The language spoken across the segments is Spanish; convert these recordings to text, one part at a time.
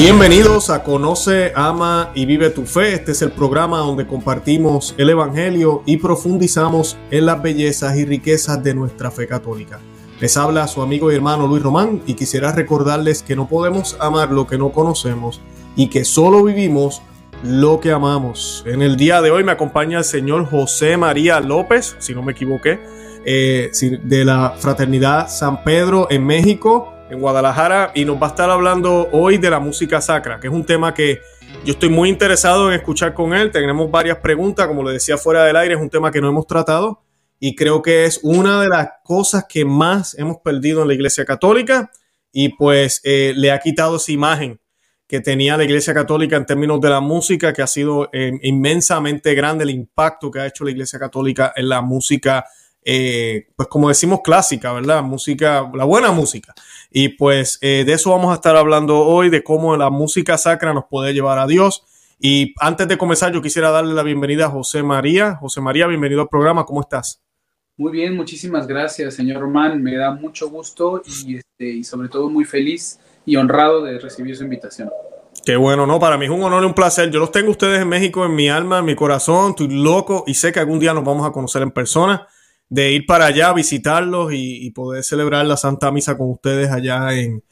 Bienvenidos a Conoce, Ama y Vive tu Fe. Este es el programa donde compartimos el Evangelio y profundizamos en las bellezas y riquezas de nuestra fe católica. Les habla su amigo y hermano Luis Román y quisiera recordarles que no podemos amar lo que no conocemos y que solo vivimos lo que amamos. En el día de hoy me acompaña el señor José María López, si no me equivoqué, eh, de la Fraternidad San Pedro en México en Guadalajara y nos va a estar hablando hoy de la música sacra, que es un tema que yo estoy muy interesado en escuchar con él. Tenemos varias preguntas, como le decía fuera del aire, es un tema que no hemos tratado y creo que es una de las cosas que más hemos perdido en la Iglesia Católica y pues eh, le ha quitado esa imagen que tenía la Iglesia Católica en términos de la música, que ha sido eh, inmensamente grande el impacto que ha hecho la Iglesia Católica en la música, eh, pues como decimos clásica, ¿verdad? Música, la buena música. Y pues eh, de eso vamos a estar hablando hoy, de cómo la música sacra nos puede llevar a Dios. Y antes de comenzar, yo quisiera darle la bienvenida a José María. José María, bienvenido al programa, ¿cómo estás? Muy bien, muchísimas gracias, señor Román. Me da mucho gusto y, este, y sobre todo muy feliz y honrado de recibir su invitación. Qué bueno, ¿no? Para mí es un honor y un placer. Yo los tengo ustedes en México, en mi alma, en mi corazón. Estoy loco y sé que algún día nos vamos a conocer en persona de ir para allá, visitarlos y, poder celebrar la Santa Misa con ustedes allá en,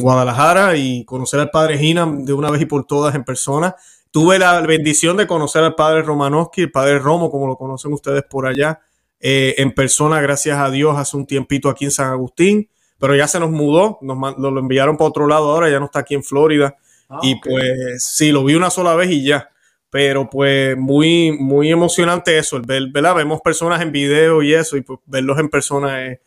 Guadalajara y conocer al Padre Gina de una vez y por todas en persona. Tuve la bendición de conocer al Padre Romanowski, el Padre Romo, como lo conocen ustedes por allá, eh, en persona, gracias a Dios, hace un tiempito aquí en San Agustín, pero ya se nos mudó, nos lo, enviaron para otro lado ahora, ya no está aquí en Florida. Ah, y pues sí, lo vi una sola vez y ya pero pues muy, muy emocionante eso, el ver, ¿verdad? Vemos personas en video y eso, y pues verlos en persona es,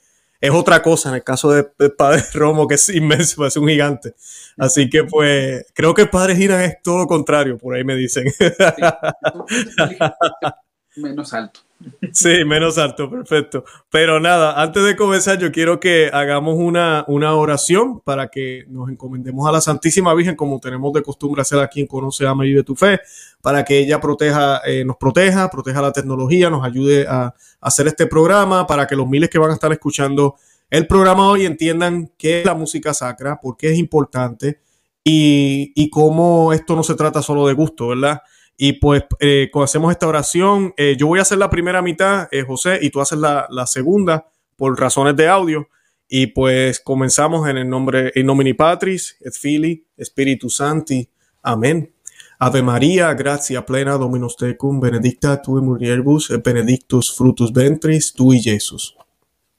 otra cosa. En el caso de, Padre Romo, que es inmenso, es un gigante. Así que pues creo que el Padre Gira es todo lo contrario, por ahí me dicen. menos alto. Sí, menos alto, perfecto. Pero nada, antes de comenzar, yo quiero que hagamos una, una oración para que nos encomendemos a la Santísima Virgen, como tenemos de costumbre hacer aquí en Conoce, Ama y Vive tu Fe, para que ella proteja, eh, nos proteja, proteja la tecnología, nos ayude a, hacer este programa, para que los miles que van a estar escuchando el programa hoy entiendan qué es la música sacra, por qué es importante y, y cómo esto no se trata solo de gusto, ¿verdad? Y pues eh, cuando hacemos esta oración, eh, yo voy a hacer la primera mitad, eh, José, y tú haces la, segunda por razones de audio. Y pues comenzamos en el nombre, in nomine Patris, et Fili, Spiritu Santi. Amén. Ave María, gracia plena, Dominus tecum, benedicta tu mulieribus, et benedictus frutus ventris, tui, Jesús.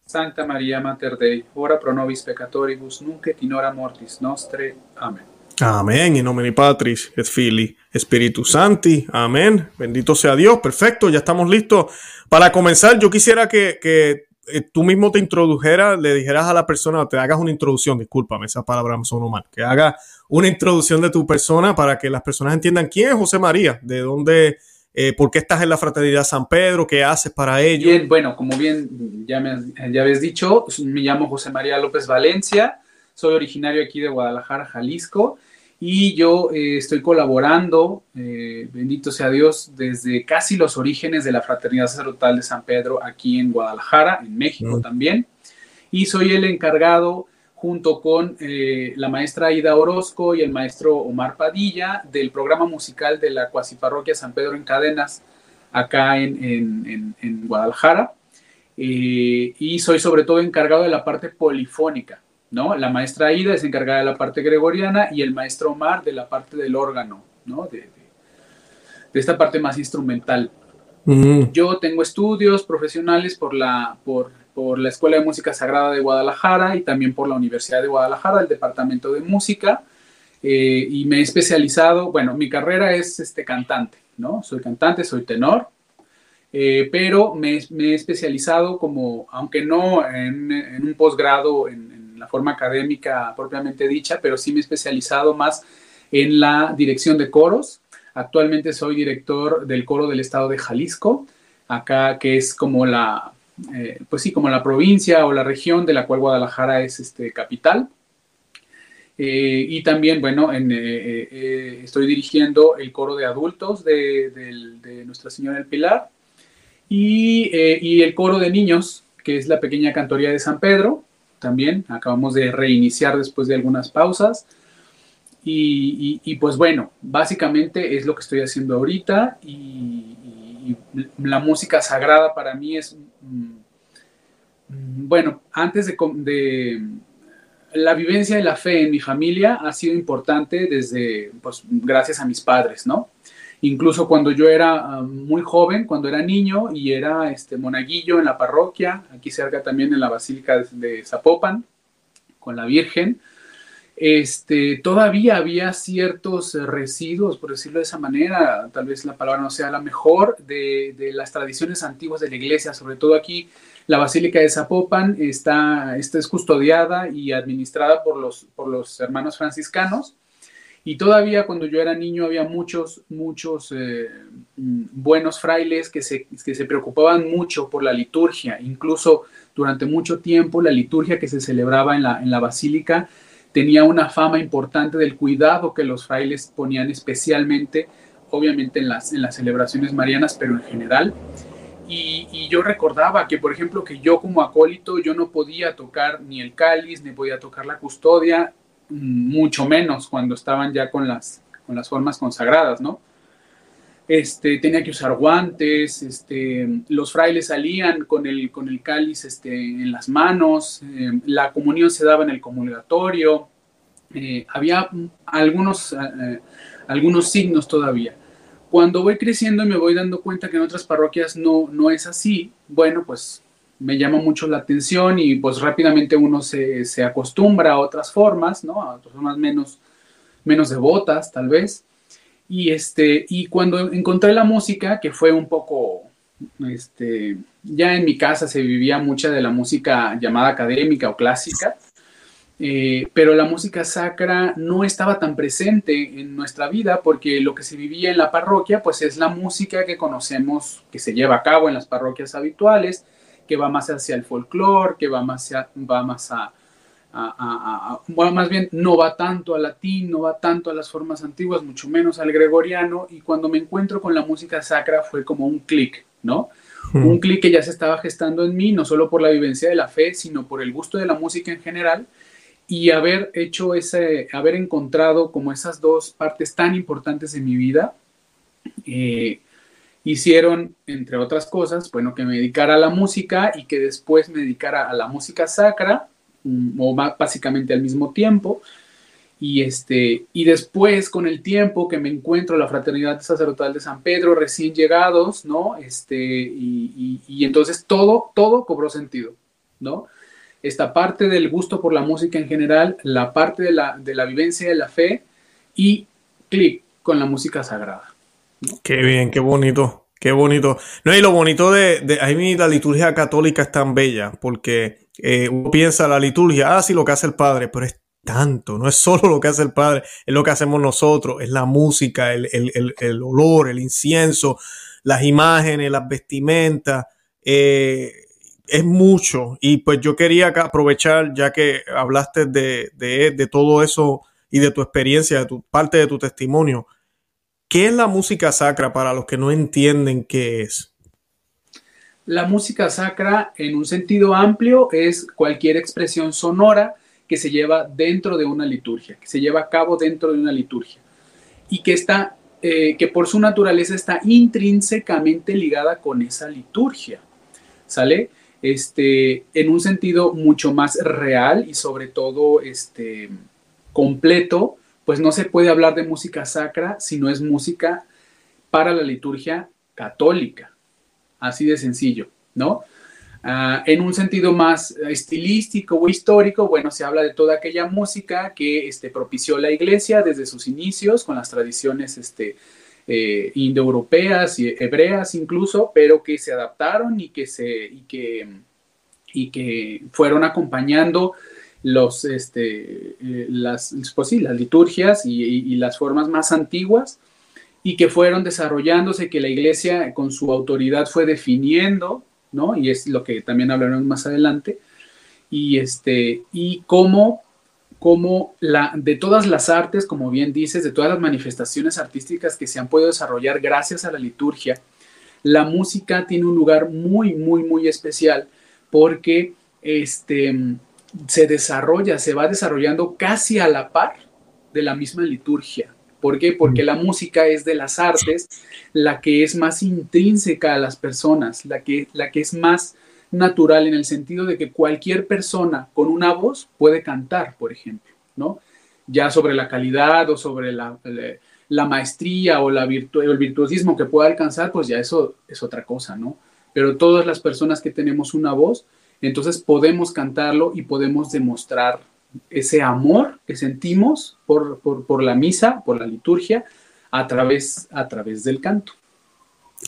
Santa María Mater Dei, ora pro nobis peccatoribus, nunc et in hora mortis nostre. Amén. Amén. En nombre Patris, et Fili, Espíritu Santi. Amén. Bendito sea Dios. Perfecto. Ya estamos listos. Para comenzar, yo quisiera que, eh, tú mismo te introdujeras, le dijeras a la persona, te hagas una introducción, discúlpame, esas palabras son mal, que haga una introducción de tu persona para que las personas entiendan quién es José María, de dónde, eh, por qué estás en la Fraternidad San Pedro, qué haces para ello. Bien, bueno, como bien ya me ya dicho, me llamo José María López Valencia, soy originario aquí de Guadalajara, Jalisco, y yo eh, estoy colaborando, eh, bendito sea Dios, desde casi los orígenes de la Fraternidad Sacerdotal de San Pedro aquí en Guadalajara, en México mm. también. Y soy el encargado, junto con eh, la maestra Aida Orozco y el maestro Omar Padilla, del programa musical de la Cuasiparroquia San Pedro en Cadenas, acá en, en Guadalajara. y soy sobre todo encargado de la parte polifónica ¿no? La maestra Aida es encargada de la parte gregoriana y el maestro Omar de la parte del órgano, ¿no? De, esta parte más instrumental. Yo tengo estudios profesionales por la, por, la Escuela de Música Sagrada de Guadalajara y también por la Universidad de Guadalajara, el Departamento de Música, eh, y me he especializado, bueno, mi carrera es este, cantante, ¿no? Soy cantante, soy tenor, eh, pero me, he especializado como, aunque no en, un posgrado en, la forma académica propiamente dicha, pero sí me he especializado más en la dirección de coros. Actualmente soy director del coro del estado de Jalisco, acá que es como la, eh, pues sí, como la provincia o la región de la cual Guadalajara es este, capital. Eh, y también, bueno, eh, estoy dirigiendo el coro de adultos de, Nuestra Señora del Pilar y, el coro de niños, que es la pequeña cantoría de San Pedro también. Acabamos de reiniciar después de algunas pausas. Y, pues bueno, básicamente es lo que estoy haciendo ahorita y, la música sagrada para mí es, mm, mm, bueno, antes de, de, la vivencia de la fe en mi familia ha sido importante desde, pues gracias a mis padres, ¿no? Incluso cuando yo era ah, muy joven, cuando era niño y era este monaguillo en la parroquia, aquí cerca también en la Basílica de Zapopan, con la Virgen, este, todavía había ciertos residuos, por decirlo de esa manera, tal vez la palabra no sea la mejor, de, las tradiciones antiguas de la iglesia, sobre todo aquí la Basílica de Zapopan está, es custodiada y administrada por los, por los hermanos franciscanos. Y todavía cuando yo era niño había muchos, muchos eh, buenos frailes que se, que se preocupaban mucho por la liturgia. Incluso durante mucho tiempo la liturgia que se celebraba en la, en la basílica tenía una fama importante del cuidado que los frailes ponían especialmente, obviamente en las, en las celebraciones marianas, pero en general. Y, yo recordaba que, por ejemplo, que yo como acólito, yo no podía tocar ni el cáliz, ni podía tocar la custodia, mm, mucho menos cuando estaban ya con las, con las formas consagradas, ¿no? Este, tenía que usar guantes, este, los frailes salían con el, con el cáliz este, en las manos, eh, la comunión se daba en el comulgatorio, eh, había algunos, eh, algunos signos todavía. Cuando voy creciendo y me voy dando cuenta que en otras parroquias no, no es así, bueno, pues me llama mucho la atención y pues rápidamente uno se, se acostumbra a otras formas, ¿no? A otras formas menos, menos devotas, tal vez. Y, este, y cuando encontré la música, que fue un poco, este, ya en mi casa se vivía mucha de la música llamada académica o clásica, eh, pero la música sacra no estaba tan presente en nuestra vida porque lo que se vivía en la parroquia pues es la música que conocemos, que se lleva a cabo en las parroquias habituales, que va más hacia el folclore, que va más, va más a, bueno, más bien no va tanto al latín, no va tanto a las formas antiguas, mucho menos al gregoriano, y cuando me encuentro con la música sacra fue como un clic, ¿no? Hmm. Un clic que ya se estaba gestando en mí, no solo por la vivencia de la fe, sino por el gusto de la música en general, y haber hecho ese, haber encontrado como esas dos partes tan importantes de mi vida, eh, hicieron, entre otras cosas, bueno, que me dedicara a la música y que después me dedicara a la música sacra, o básicamente al mismo tiempo. Y, este, y después, con el tiempo que me encuentro la Fraternidad Sacerdotal de San Pedro, recién llegados, ¿no? Este, y, y, entonces todo, todo cobró sentido, ¿no? Esta parte del gusto por la música en general, la parte de la, de la vivencia de la fe y clic con la música sagrada. Qué bien, qué bonito, qué bonito. No, y lo bonito de, de a mí la liturgia católica es tan bella porque eh, uno piensa la liturgia, ah, sí, lo que hace el Padre, pero es tanto, no es solo lo que hace el Padre, es lo que hacemos nosotros, es la música, el, olor, el incienso, las imágenes, las vestimentas, eh, es mucho. Y pues yo quería aprovechar, ya que hablaste de, de, todo eso y de tu experiencia, de tu parte de tu testimonio, ¿qué es la música sacra para los que no entienden qué es? La música sacra, en un sentido amplio, es cualquier expresión sonora que se lleva dentro de una liturgia, que se lleva a cabo dentro de una liturgia y que está, eh, que por su naturaleza está intrínsecamente ligada con esa liturgia, ¿sale? Este, en un sentido mucho más real y sobre todo este, completo, pues no se puede hablar de música sacra si no es música para la liturgia católica así de sencillo, ¿no? Ah, en un sentido más estilístico o histórico, bueno, se habla de toda aquella música que este, propició la iglesia desde sus inicios, con las tradiciones este, eh, indoeuropeas y hebreas incluso, pero que se adaptaron y que, se, y que, y que fueron acompañando los, este, eh, las, pues sí, las liturgias y, y las formas más antiguas y que fueron desarrollándose, que la iglesia con su autoridad fue definiendo, ¿no? Y es lo que también hablaremos más adelante, y, este, y cómo, cómo la, de todas las artes, como bien dices, de todas las manifestaciones artísticas que se han podido desarrollar gracias a la liturgia, la música tiene un lugar muy, muy, muy especial porque este, se desarrolla, se va desarrollando casi a la par de la misma liturgia. ¿Por qué? Porque la música es de las artes la que es más intrínseca a las personas, la que, la que es más natural en el sentido de que cualquier persona con una voz puede cantar, por ejemplo, ¿no? Ya sobre la calidad o sobre la, la, maestría o la virtu el virtuosismo que pueda alcanzar, pues ya eso es otra cosa, ¿no? Pero todas las personas que tenemos una voz, entonces podemos cantarlo y podemos demostrar ese amor que sentimos por, por, por la misa, por la liturgia, a través, a través del canto.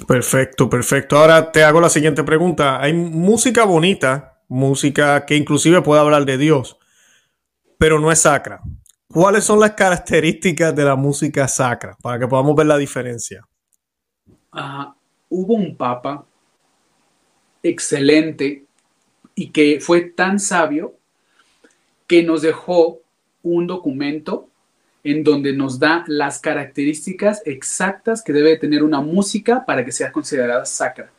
Perfecto, perfecto. Ahora te hago la siguiente pregunta. Hay música bonita, música que inclusive puede hablar de Dios, pero no es sacra. ¿Cuáles son las características de la música sacra para que podamos ver la diferencia? hubo un papa excelente y que fue tan sabio que nos dejó un documento en donde nos da las características exactas que debe tener una música para que sea considerada sacra.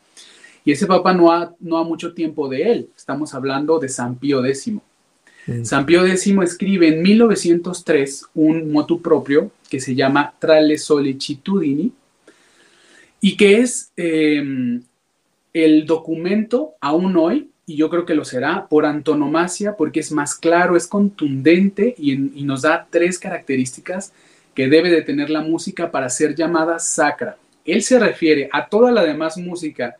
Y ese papa no ha, no ha mucho tiempo de él, estamos hablando de San Pío X. Mm. San Pío X escribe en 1903 un motu propio que se llama Trale Solicitudini y que es em, el documento aún hoy y yo creo que lo será por antonomasia, porque es más claro, es contundente y, nos da tres características que debe de tener la música para ser llamada sacra. Él se refiere a toda la demás música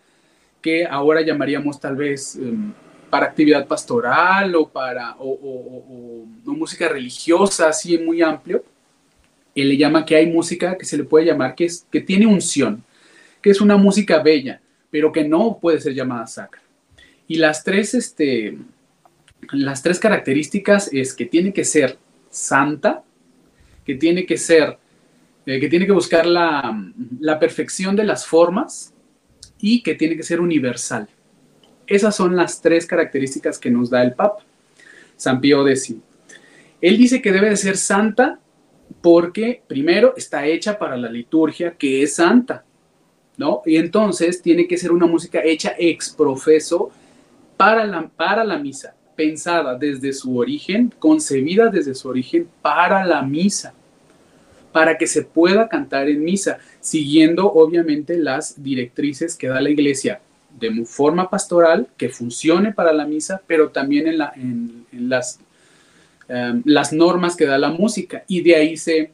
que ahora llamaríamos tal vez em, para actividad pastoral o para o, música religiosa, así muy amplio. Él le llama que hay música que se le puede llamar que, es, que tiene unción, que es una música bella, pero que no puede ser llamada sacra. Y las tres, este, las tres características es que tiene que ser santa, que tiene que ser, eh, que tiene que buscar la, la perfección de las formas y que tiene que ser universal. Esas son las tres características que nos da el Papa, San Pío X. Él dice que debe de ser santa porque, primero, está hecha para la liturgia, que es santa, ¿no? Y entonces tiene que ser una música hecha ex profeso para la, para la misa, pensada desde su origen, concebida desde su origen para la misa, para que se pueda cantar en misa, siguiendo obviamente las directrices que da la iglesia de forma pastoral, que funcione para la misa, pero también en, la, en, las, em, las normas que da la música. Y de ahí se,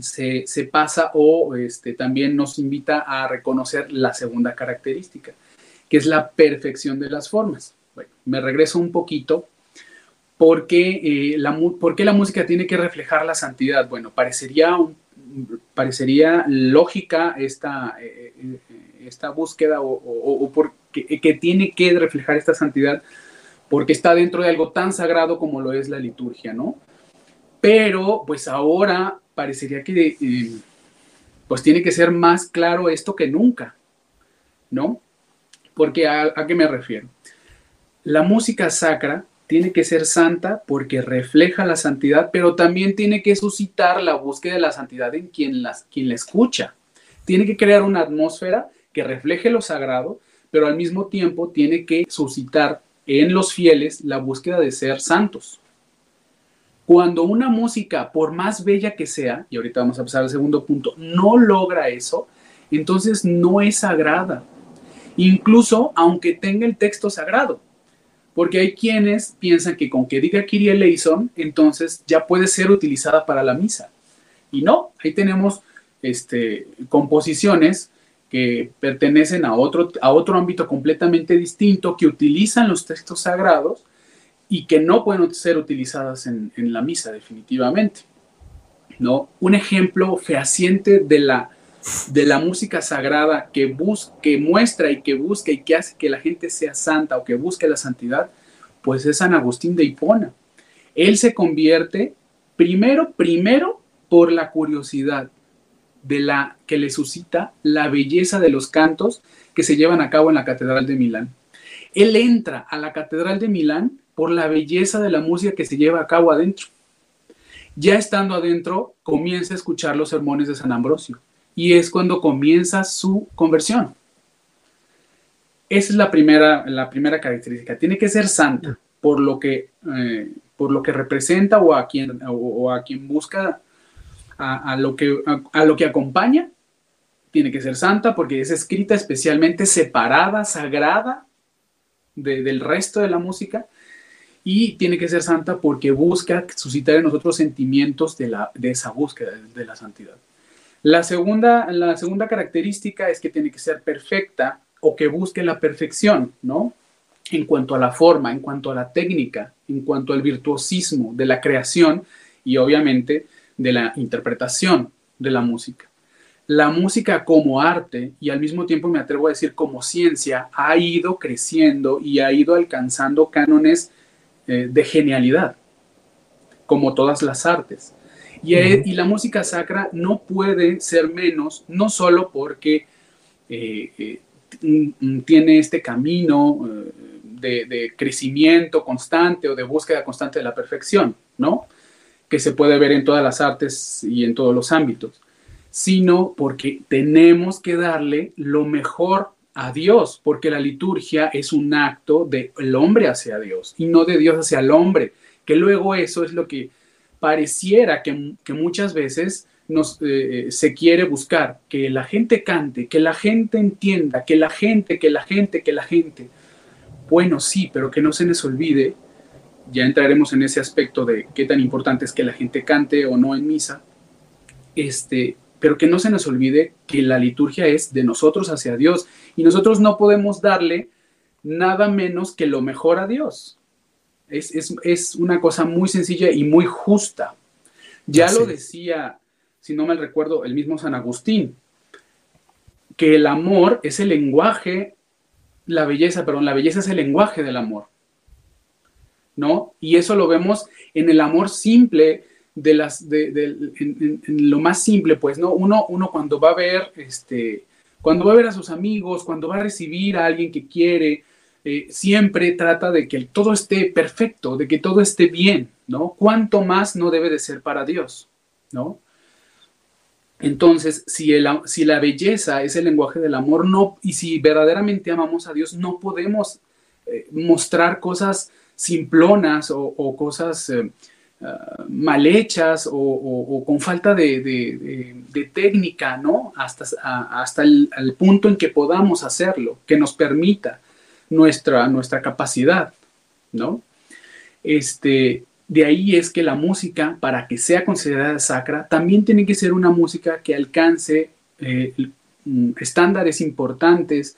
se, se, pasa o este, también nos invita a reconocer la segunda característica, que es la perfección de las formas. Bueno, me regreso un poquito. Porque, eh, la, ¿Por qué la música tiene que reflejar la santidad? Bueno, parecería, parecería lógica esta, eh, eh, esta búsqueda o, que tiene que reflejar esta santidad porque está dentro de algo tan sagrado como lo es la liturgia, ¿no? Pero pues ahora parecería que pues tiene que ser más claro esto que nunca, ¿no? Porque a, qué me refiero? La música sacra tiene que ser santa porque refleja la santidad, pero también tiene que suscitar la búsqueda de la santidad en quien, las, quien la escucha. Tiene que crear una atmósfera que refleje lo sagrado, pero al mismo tiempo tiene que suscitar en los fieles la búsqueda de ser santos. Cuando una música, por más bella que sea, y ahorita vamos a pasar al segundo punto, no logra eso, entonces no es sagrada, incluso aunque tenga el texto sagrado. Porque hay quienes piensan que con que diga Kyrie eleison, entonces ya puede ser utilizada para la misa. Y no, ahí tenemos este, composiciones que pertenecen a otro, a otro ámbito completamente distinto, que utilizan los textos sagrados y que no pueden ser utilizadas en, en la misa definitivamente. ¿no? Un ejemplo fehaciente de la de la música sagrada que, que muestra y que busca y que hace que la gente sea santa o que busque la santidad, pues es San Agustín de Hipona. Él se convierte primero, primero por la curiosidad de la que le suscita la belleza de los cantos que se llevan a cabo en la Catedral de Milán. Él entra a la Catedral de Milán por la belleza de la música que se lleva a cabo adentro. Ya estando adentro, comienza a escuchar los sermones de San Ambrosio y es cuando comienza su conversión. Esa es la primera, la primera característica. Tiene que ser santa por lo que, eh, por lo que representa o a quien, o, a quien busca a, lo, que, a, lo que acompaña, tiene que ser santa porque es escrita especialmente separada, sagrada del resto de la música y tiene que ser santa porque busca suscitar en nosotros sentimientos de, la, de esa búsqueda de la santidad. La segunda, la segunda característica es que tiene que ser perfecta o que busque la perfección, ¿no? En cuanto a la forma, en cuanto a la técnica, en cuanto al virtuosismo de la creación y obviamente de la interpretación de la música. La música como arte y al mismo tiempo me atrevo a decir como ciencia ha ido creciendo y ha ido alcanzando cánones eh, de genialidad, como todas las artes. Eh, y, la música sacra no puede ser menos, no solo porque eh, tiene este camino de, de, crecimiento constante o de búsqueda constante de la perfección, ¿no? Que se puede ver en todas las artes y en todos los ámbitos, sino porque tenemos que darle lo mejor a Dios, porque la liturgia es un acto del hombre hacia Dios y no de Dios hacia el hombre, que luego eso es lo que pareciera que, muchas veces nos, eh, se quiere buscar, que la gente cante, que la gente entienda, que la gente, que la gente, que la gente. Bueno, sí, pero que no se nos olvide, ya entraremos en ese aspecto de qué tan importante es que la gente cante o no en misa, este, pero que no se nos olvide que la liturgia es de nosotros hacia Dios y nosotros no podemos darle nada menos que lo mejor a Dios. Es, una cosa muy sencilla y muy justa. Ya lo decía, si no mal recuerdo, el mismo San Agustín, que el amor es el lenguaje, la belleza, perdón, la belleza es el lenguaje del amor. ¿No? Y eso lo vemos en el amor simple de las, de, en, lo más simple, pues, ¿no? Uno, uno cuando va a ver, este, cuando va a ver a sus amigos, cuando va a recibir a alguien que quiere, eh, siempre trata de que todo esté perfecto, de que todo esté bien, ¿no? ¿Cuánto más no debe de ser para Dios, ¿no? Entonces, si, el, si la belleza es el lenguaje del amor, no, y si verdaderamente amamos a Dios, no podemos eh, mostrar cosas simplonas o, cosas eh, Ah, mal hechas o, con falta de, técnica, ¿no? Hasta, hasta el, punto en que podamos hacerlo, que nos permita nuestra, nuestra capacidad, ¿no? Este, de ahí es que la música, para que sea considerada sacra, también tiene que ser una música que alcance eh, estándares importantes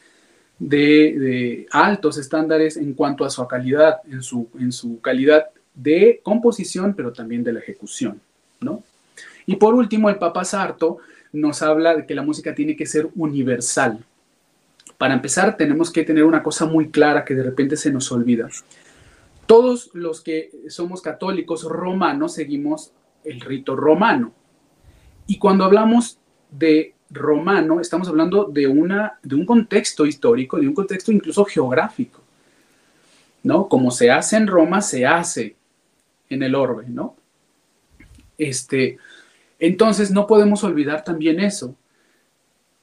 de, altos estándares en cuanto a su calidad, en su, en su calidad de composición, pero también de la ejecución, ¿no? Y por último, el Papa Sarto nos habla de que la música tiene que ser universal. Para empezar, tenemos que tener una cosa muy clara que de repente se nos olvida. Todos los que somos católicos romanos seguimos el rito romano. Y cuando hablamos de romano, estamos hablando de, una, de un contexto histórico, de un contexto incluso geográfico. ¿no? Como se hace en Roma, se hace en el orbe, ¿no? Este, entonces no podemos olvidar también eso.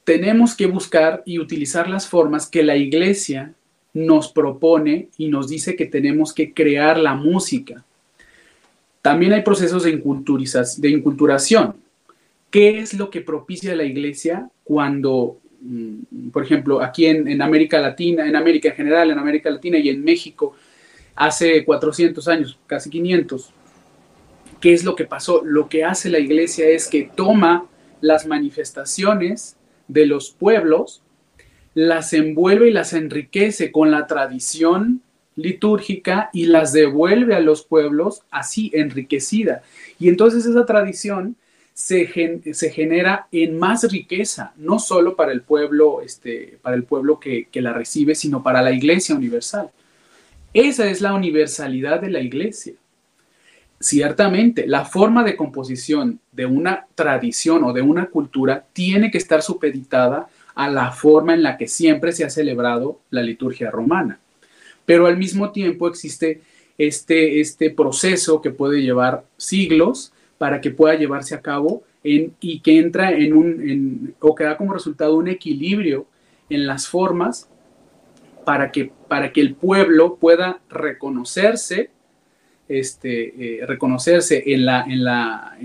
Tenemos que buscar y utilizar las formas que la iglesia nos propone y nos dice que tenemos que crear la música. También hay procesos de, de inculturación. ¿Qué es lo que propicia la iglesia cuando, mm, por ejemplo, aquí en, en América Latina, en América en general, en América Latina y en México, hace 400 años, casi 500. ¿Qué es lo que pasó? Lo que hace la iglesia es que toma las manifestaciones de los pueblos, las envuelve y las enriquece con la tradición litúrgica y las devuelve a los pueblos así enriquecida. Y entonces esa tradición se, se genera en más riqueza, no solo para el pueblo, este, para el pueblo que, que la recibe, sino para la iglesia universal. Esa es la universalidad de la iglesia. Ciertamente, la forma de composición de una tradición o de una cultura tiene que estar supeditada a la forma en la que siempre se ha celebrado la liturgia romana. Pero al mismo tiempo existe este, este proceso que puede llevar siglos para que pueda llevarse a cabo en, y que entra en un, o que da como resultado un equilibrio en las formas para que, para que el pueblo pueda reconocerse este, eh, reconocerse en la,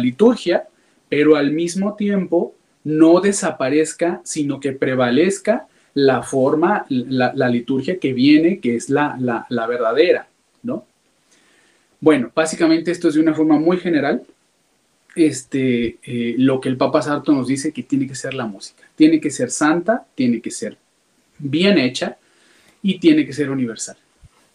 liturgia, pero al mismo tiempo no desaparezca, sino que prevalezca la forma, la, liturgia que viene, que es la, la, la, verdadera, ¿no? Bueno, básicamente esto es de una forma muy general, este, eh, lo que el Papa Sarto nos dice que tiene que ser la música. Tiene que ser santa, tiene que ser bien hecha y tiene que ser universal.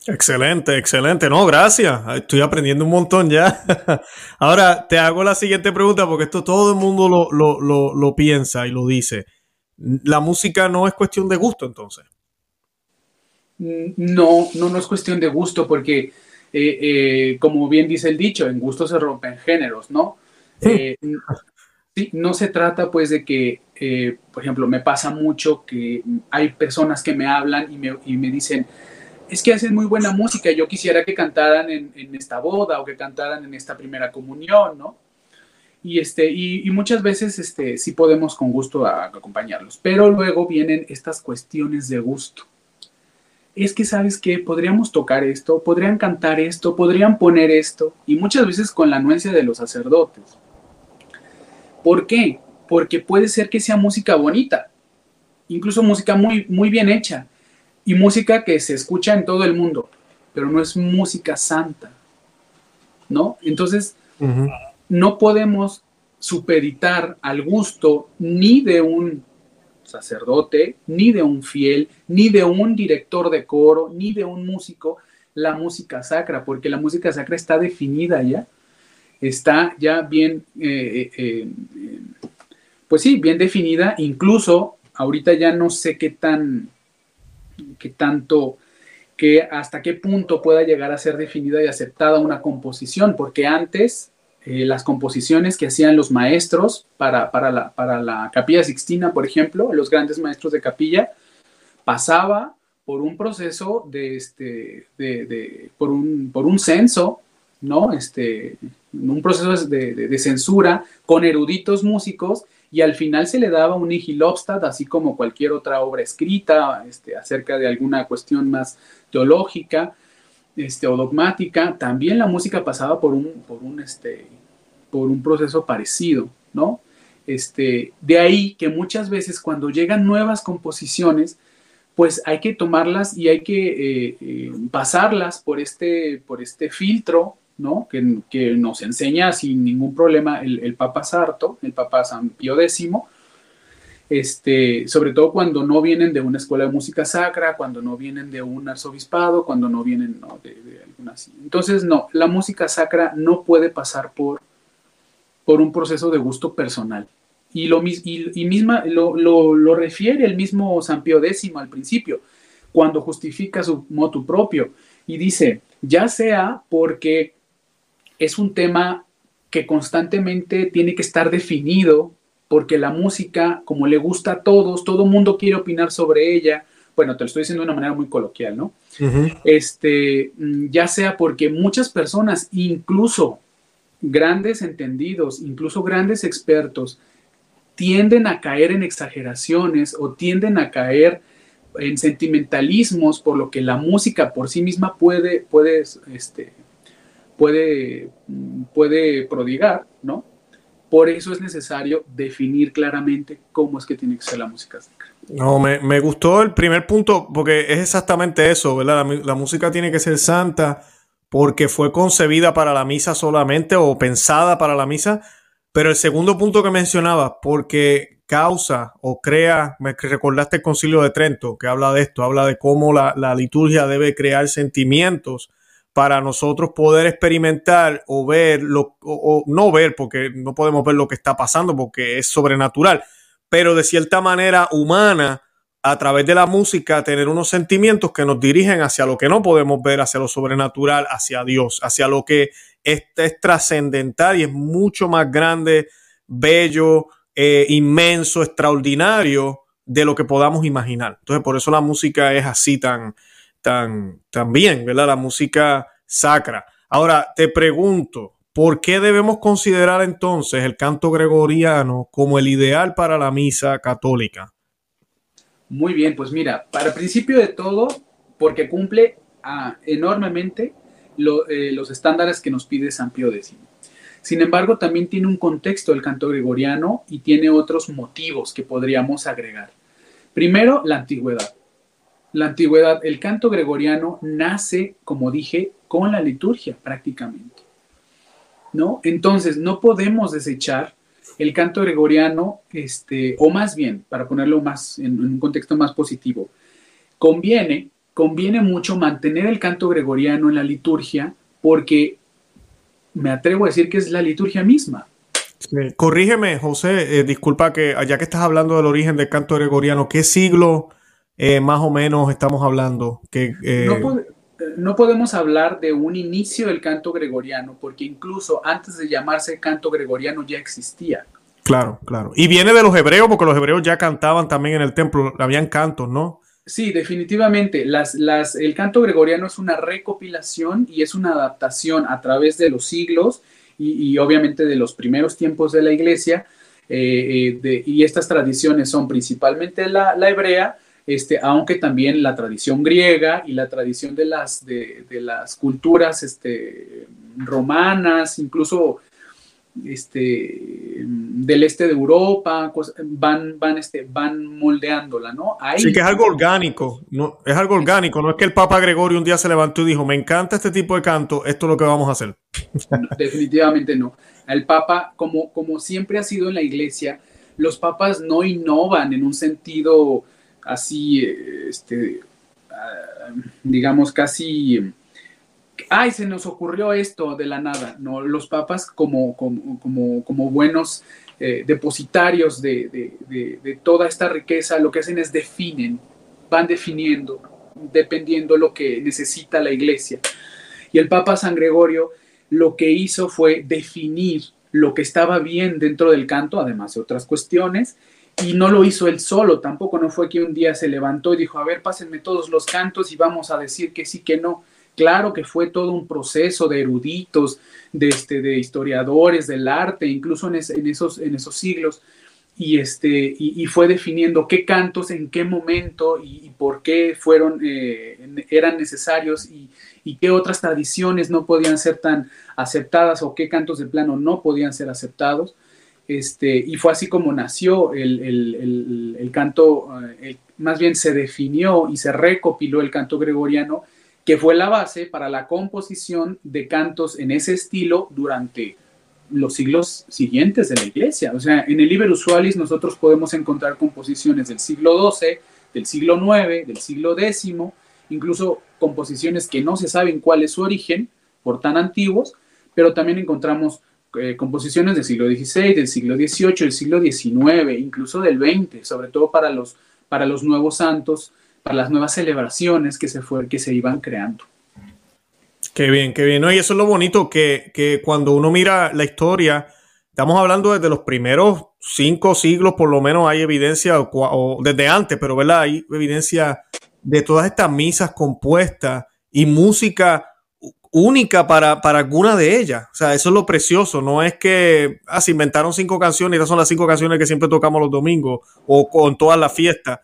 Excelente, excelente. No, gracias. Estoy aprendiendo un montón ya. Ahora te hago la siguiente pregunta porque esto todo el mundo lo, lo, lo, lo, piensa y lo dice. ¿La música no es cuestión de gusto entonces? No, no, no es cuestión de gusto porque, eh, eh, como bien dice el dicho, en gusto se rompen géneros, ¿no? Eh, sí, no se trata pues de que, eh, por ejemplo, me pasa mucho que hay personas que me hablan y me, y me dicen, es que hacen muy buena música, yo quisiera que cantaran en, esta boda o que cantaran en esta primera comunión, ¿no? Y, este, y, muchas veces este, sí podemos con gusto acompañarlos, pero luego vienen estas cuestiones de gusto. Es que, ¿sabes qué? Podríamos tocar esto, podrían cantar esto, podrían poner esto, y muchas veces con la anuencia de los sacerdotes. ¿Por qué? Porque puede ser que sea música bonita, incluso música muy, muy bien hecha, y música que se escucha en todo el mundo, pero no es música santa, ¿no? Entonces, uh -huh. no podemos supeditar al gusto ni de un sacerdote, ni de un fiel, ni de un director de coro, ni de un músico, la música sacra, porque la música sacra está definida ya, está ya bien, eh, eh, eh, pues sí, bien definida, incluso ahorita ya no sé qué tan que tanto, que hasta qué punto pueda llegar a ser definida y aceptada una composición, porque antes eh, las composiciones que hacían los maestros para, para, la, para la capilla sixtina, por ejemplo, los grandes maestros de capilla, pasaba por un proceso de, este, de, de por, un, por un censo, ¿no? Este, un proceso de, de, de, censura con eruditos músicos y al final se le daba un nihilobstat, así como cualquier otra obra escrita este, acerca de alguna cuestión más teológica este, o dogmática. También la música pasaba por un, por un, este, por un proceso parecido, ¿no? Este, de ahí que muchas veces cuando llegan nuevas composiciones, pues hay que tomarlas y hay que eh, eh, pasarlas por este, por este filtro ¿no? Que, que, nos enseña sin ningún problema el, el, Papa Sarto, el Papa San Pío X, este, sobre todo cuando no vienen de una escuela de música sacra, cuando no vienen de un arzobispado, cuando no vienen ¿no? de, de alguna así. Entonces, no, la música sacra no puede pasar por, por un proceso de gusto personal. Y, lo, y, y misma, lo, lo, lo, refiere el mismo San Pío X al principio, cuando justifica su motu propio y dice, ya sea porque es un tema que constantemente tiene que estar definido porque la música, como le gusta a todos, todo mundo quiere opinar sobre ella. Bueno, te lo estoy diciendo de una manera muy coloquial, ¿no? Uh -huh. Este, ya sea porque muchas personas, incluso grandes entendidos, incluso grandes expertos, tienden a caer en exageraciones o tienden a caer en sentimentalismos, por lo que la música por sí misma puede, puede este, puede, puede prodigar, ¿no? Por eso es necesario definir claramente cómo es que tiene que ser la música sacra. No, me, me, gustó el primer punto porque es exactamente eso, ¿verdad? La, la, música tiene que ser santa porque fue concebida para la misa solamente o pensada para la misa. Pero el segundo punto que mencionaba, porque causa o crea, me recordaste el concilio de Trento, que habla de esto, habla de cómo la, la liturgia debe crear sentimientos para nosotros poder experimentar o ver, lo, o, no ver, porque no podemos ver lo que está pasando porque es sobrenatural, pero de cierta manera humana, a través de la música, tener unos sentimientos que nos dirigen hacia lo que no podemos ver, hacia lo sobrenatural, hacia Dios, hacia lo que es, es trascendental y es mucho más grande, bello, eh, inmenso, extraordinario de lo que podamos imaginar. Entonces, por eso la música es así tan, tan, tan bien, ¿verdad? La música sacra. Ahora, te pregunto, ¿por qué debemos considerar entonces el canto gregoriano como el ideal para la misa católica? Muy bien, pues mira, para principio de todo, porque cumple ah, enormemente los estándares que nos pide San Pío X. Sin embargo, también tiene un contexto el canto gregoriano y tiene otros motivos que podríamos agregar. Primero, la antigüedad. La antigüedad, el canto gregoriano nace, como dije, con la liturgia prácticamente. ¿No? Entonces, no podemos desechar el canto gregoriano, este, o más bien, para ponerlo más en, un contexto más positivo, conviene, conviene mucho mantener el canto gregoriano en la liturgia porque me atrevo a decir que es la liturgia misma. Corrígeme, José, eh, disculpa que ya que estás hablando del origen del canto gregoriano, ¿qué siglo eh, más o menos estamos hablando? Que, eh, no, podemos hablar de un inicio del canto gregoriano, porque incluso antes de llamarse canto gregoriano ya existía. Claro, claro. Y viene de los hebreos, porque los hebreos ya cantaban también en el templo, habían cantos, ¿no? Sí, definitivamente. Las, las, el canto gregoriano es una recopilación y es una adaptación a través de los siglos y, obviamente de los primeros tiempos de la iglesia. Eh, y estas tradiciones son principalmente la, la, hebrea, este, aunque también la tradición griega y la tradición de las, de, de las culturas este, romanas, incluso este, del este de Europa, van, van, este, van moldeándola, ¿no? sí, que es algo orgánico, no, es algo orgánico, no es que el Papa Gregorio un día se levantó y dijo, me encanta este tipo de canto, esto es lo que vamos a hacer. definitivamente no. El Papa, como, como siempre ha sido en la iglesia, los papas no innovan en un sentido así, este, ah, digamos, casi ay, se nos ocurrió esto de la nada. No, los papas como, como, como, como buenos eh, depositarios de, de, toda esta riqueza, lo que hacen es definen, van definiendo, dependiendo lo que necesita la iglesia. Y el Papa San Gregorio lo que hizo fue definir lo que estaba bien dentro del canto, además de otras cuestiones, y no lo hizo él solo, tampoco no fue que un día se levantó y dijo, a ver, pásenme todos los cantos y vamos a decir que sí, que no Claro que fue todo un proceso de eruditos, de, este, de historiadores del arte, incluso en, esos, en esos siglos, y, este, y, fue definiendo qué cantos en qué momento y, por qué fueron, eh, eran necesarios y, qué otras tradiciones no podían ser tan aceptadas o qué cantos de plano no podían ser aceptados. Este, y fue así como nació el, canto, eh, más bien se definió y se recopiló el canto gregoriano que fue la base para la composición de cantos en ese estilo durante los siglos siguientes de la iglesia. O sea, en el Liber Usualis nosotros podemos encontrar composiciones del siglo XII, del siglo IX, del siglo X, incluso composiciones que no se saben cuál es su origen, por tan antiguos, pero también encontramos eh, composiciones del siglo XVI, del siglo XVIII, del siglo XIX, incluso del XX, sobre todo para los, para los nuevos santos para las nuevas celebraciones que se, fue, que se iban creando. Qué bien, qué bien. Y eso es lo bonito, que, cuando uno mira la historia, estamos hablando desde los primeros cinco siglos, por lo menos hay evidencia, o, desde antes, pero ¿verdad? Hay evidencia de todas estas misas compuestas y música única para, para alguna de ellas. O sea, eso es lo precioso. No es que ah, se inventaron cinco canciones y esas son las cinco canciones que siempre tocamos los domingos o con todas las fiestas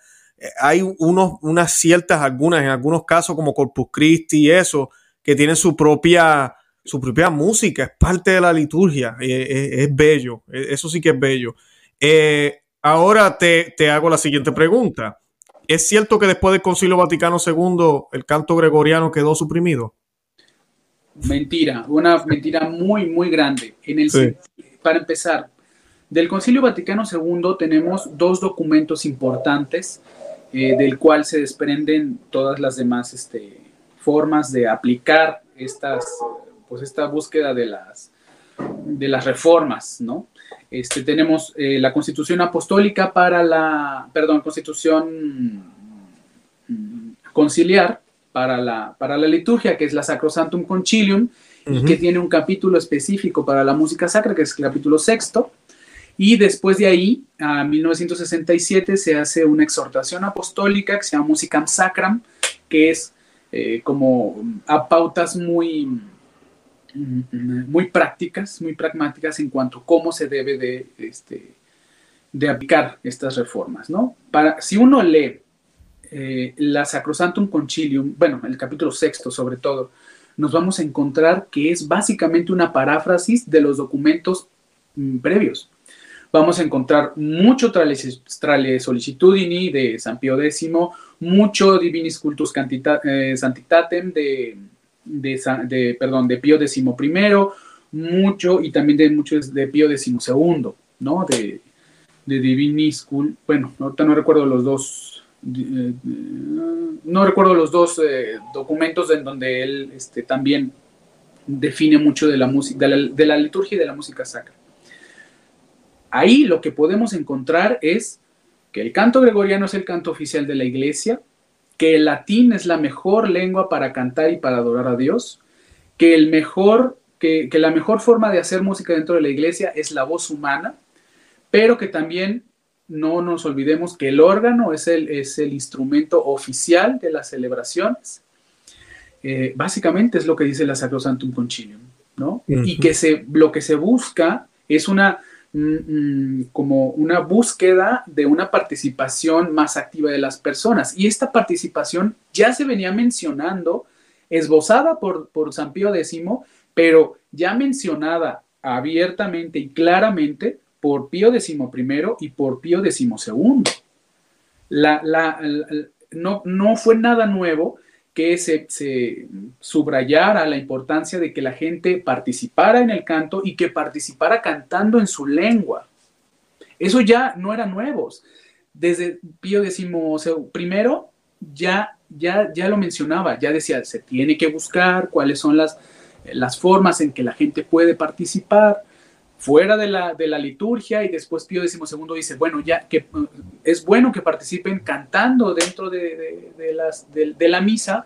hay unos, unas ciertas, algunas, en algunos casos como Corpus Christi y eso, que tienen su propia, su propia música, es parte de la liturgia, es, bello, eso sí que es bello. Eh, ahora te, te, hago la siguiente pregunta. ¿Es cierto que después del Concilio Vaticano II el canto gregoriano quedó suprimido? Mentira, una mentira muy, muy grande. En el, Para empezar, del Concilio Vaticano II tenemos dos documentos importantes eh, del cual se desprenden todas las demás este, formas de aplicar estas, pues esta búsqueda de las, de las reformas, ¿no? Este, tenemos eh, la Constitución Apostólica para la, perdón, Constitución mm, Conciliar para la, para la liturgia, que es la Sacrosantum Concilium, y que tiene un capítulo específico para la música sacra, que es el capítulo sexto. Y después de ahí, a 1967, se hace una exhortación apostólica que se llama Musicam Sacram, que es eh, como a pautas muy, muy prácticas, muy pragmáticas en cuanto a cómo se debe de, este, de aplicar estas reformas. ¿no? Para, si uno lee eh, la Sacrosantum Concilium, bueno, el capítulo sexto sobre todo, nos vamos a encontrar que es básicamente una paráfrasis de los documentos mm, previos. Vamos a encontrar mucho Trale Solicitudini de San Pío X, mucho Divinis Cultus eh, Santitatem de, de, perdón, de Pío XI, mucho y también de muchos de Pío XII, ¿no? De, de Divinis Cultus, bueno, ahorita no recuerdo los dos, no recuerdo los dos eh, documentos en donde él este, también define mucho de la música, de la liturgia y de la música sacra. Ahí lo que podemos encontrar es que el canto gregoriano es el canto oficial de la iglesia, que el latín es la mejor lengua para cantar y para adorar a Dios, que, el mejor, que, la mejor forma de hacer música dentro de la iglesia es la voz humana, pero que también no nos olvidemos que el órgano es el, es el instrumento oficial de las celebraciones. Eh, básicamente es lo que dice la Sacrosantum Concilium, ¿no? Y que se, lo que se busca es una Mm, como una búsqueda de una participación más activa de las personas. Y esta participación ya se venía mencionando, esbozada por, por San Pío X, pero ya mencionada abiertamente y claramente por Pío XI y por Pío XII. La, la, no, no fue nada nuevo, que se, subrayara la importancia de que la gente participara en el canto y que participara cantando en su lengua. Eso ya no era nuevo. Desde Pío X primero ya, ya, ya lo mencionaba, ya decía, se tiene que buscar cuáles son las, las formas en que la gente puede participar fuera de la, de la liturgia y después Pío XII dice, bueno, ya que es bueno que participen cantando dentro de, las, de, la misa,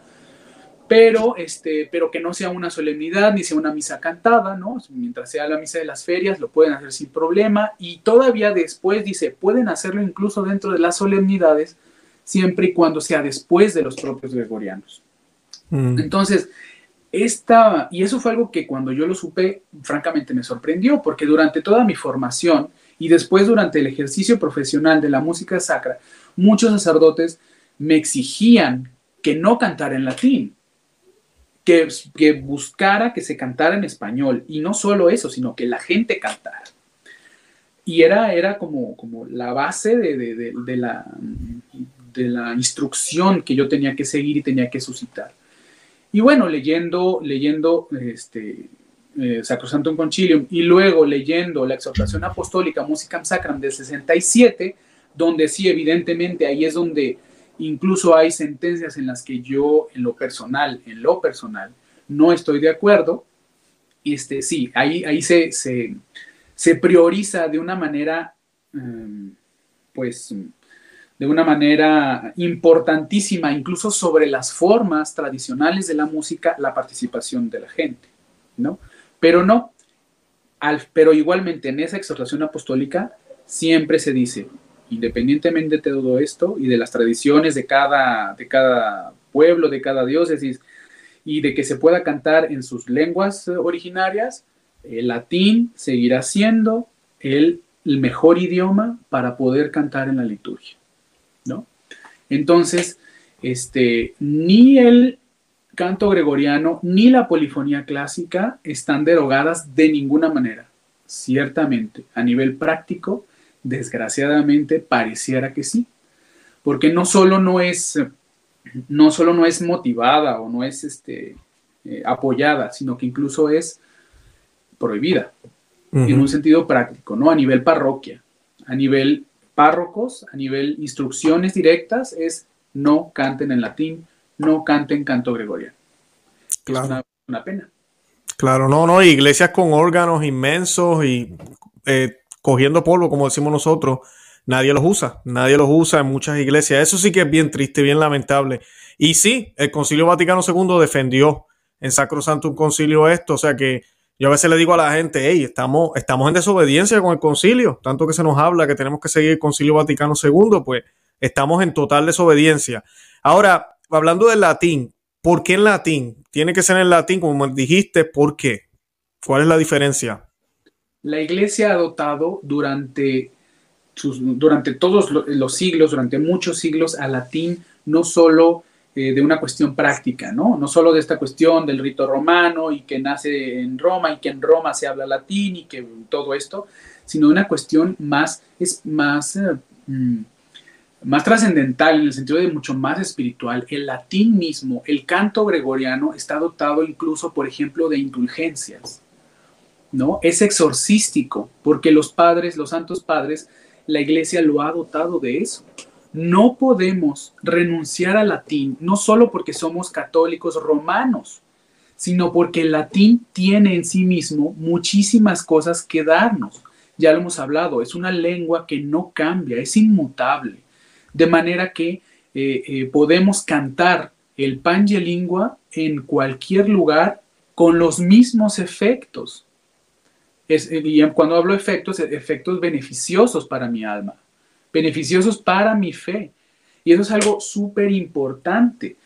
pero, este, pero que no sea una solemnidad ni sea una misa cantada, ¿no? Mientras sea la misa de las ferias, lo pueden hacer sin problema y todavía después dice, pueden hacerlo incluso dentro de las solemnidades, siempre y cuando sea después de los propios gregorianos. Mm. Entonces, esta, y eso fue algo que cuando yo lo supe, francamente me sorprendió, porque durante toda mi formación y después durante el ejercicio profesional de la música sacra, muchos sacerdotes me exigían que no cantara en latín, que, que buscara que se cantara en español, y no solo eso, sino que la gente cantara. Y era, era como, como la base de, la, de la instrucción que yo tenía que seguir y tenía que suscitar. Y bueno, leyendo, leyendo este, eh, Sacrosantum Concilium y luego leyendo la exhortación apostólica Musicam Sacram del 67, donde sí, evidentemente, ahí es donde incluso hay sentencias en las que yo, en lo personal, en lo personal, no estoy de acuerdo. Este, sí, ahí, ahí se, se, prioriza de una manera, em, pues, de una manera importantísima, incluso sobre las formas tradicionales de la música, la participación de la gente, ¿no? Pero no, pero igualmente en esa exhortación apostólica siempre se dice, independientemente de todo esto y de las tradiciones de cada, de cada pueblo, de cada diócesis, y de que se pueda cantar en sus lenguas originarias, el latín seguirá siendo el mejor idioma para poder cantar en la liturgia. ¿No? Entonces, este, ni el canto gregoriano ni la polifonía clásica están derogadas de ninguna manera. Ciertamente, a nivel práctico, desgraciadamente pareciera que sí, porque no solo no es, no solo no es motivada o no es este, eh, apoyada, sino que incluso es prohibida en un sentido práctico, ¿no? A nivel parroquia, a nivel párrocos a nivel instrucciones directas es no canten en latín, no canten canto gregoriano. Claro. Es una, pena. Claro, no, no, iglesias con órganos inmensos y eh, cogiendo polvo, como decimos nosotros, nadie los usa, nadie los usa en muchas iglesias. Eso sí que es bien triste, bien lamentable. Y sí, el Concilio Vaticano II defendió en Sacro Santo un concilio esto, o sea que yo a veces le digo a la gente, hey, estamos, estamos en desobediencia con el concilio, tanto que se nos habla que tenemos que seguir el concilio Vaticano II, pues estamos en total desobediencia. Ahora, hablando del latín, ¿por qué en latín? Tiene que ser en latín, como dijiste, ¿por qué? ¿Cuál es la diferencia? La iglesia ha dotado durante, durante todos los siglos, durante muchos siglos, al latín no solo eh, de una cuestión práctica, ¿no? No solo de esta cuestión del rito romano y que nace en Roma y que en Roma se habla latín y que todo esto, sino de una cuestión más, es más, eh, mm, más trascendental en el sentido de mucho más espiritual. El latín mismo, el canto gregoriano está dotado incluso, por ejemplo, de indulgencias, ¿no? Es exorcístico, porque los padres, los santos padres, la iglesia lo ha dotado de eso no podemos renunciar al latín, no solo porque somos católicos romanos, sino porque el latín tiene en sí mismo muchísimas cosas que darnos. Ya lo hemos hablado, es una lengua que no cambia, es inmutable. De manera que eh, eh, podemos cantar el pange lingua en cualquier lugar con los mismos efectos. y cuando hablo efectos, efectos beneficiosos para mi alma beneficiosos para mi fe. Y eso es algo súper importante.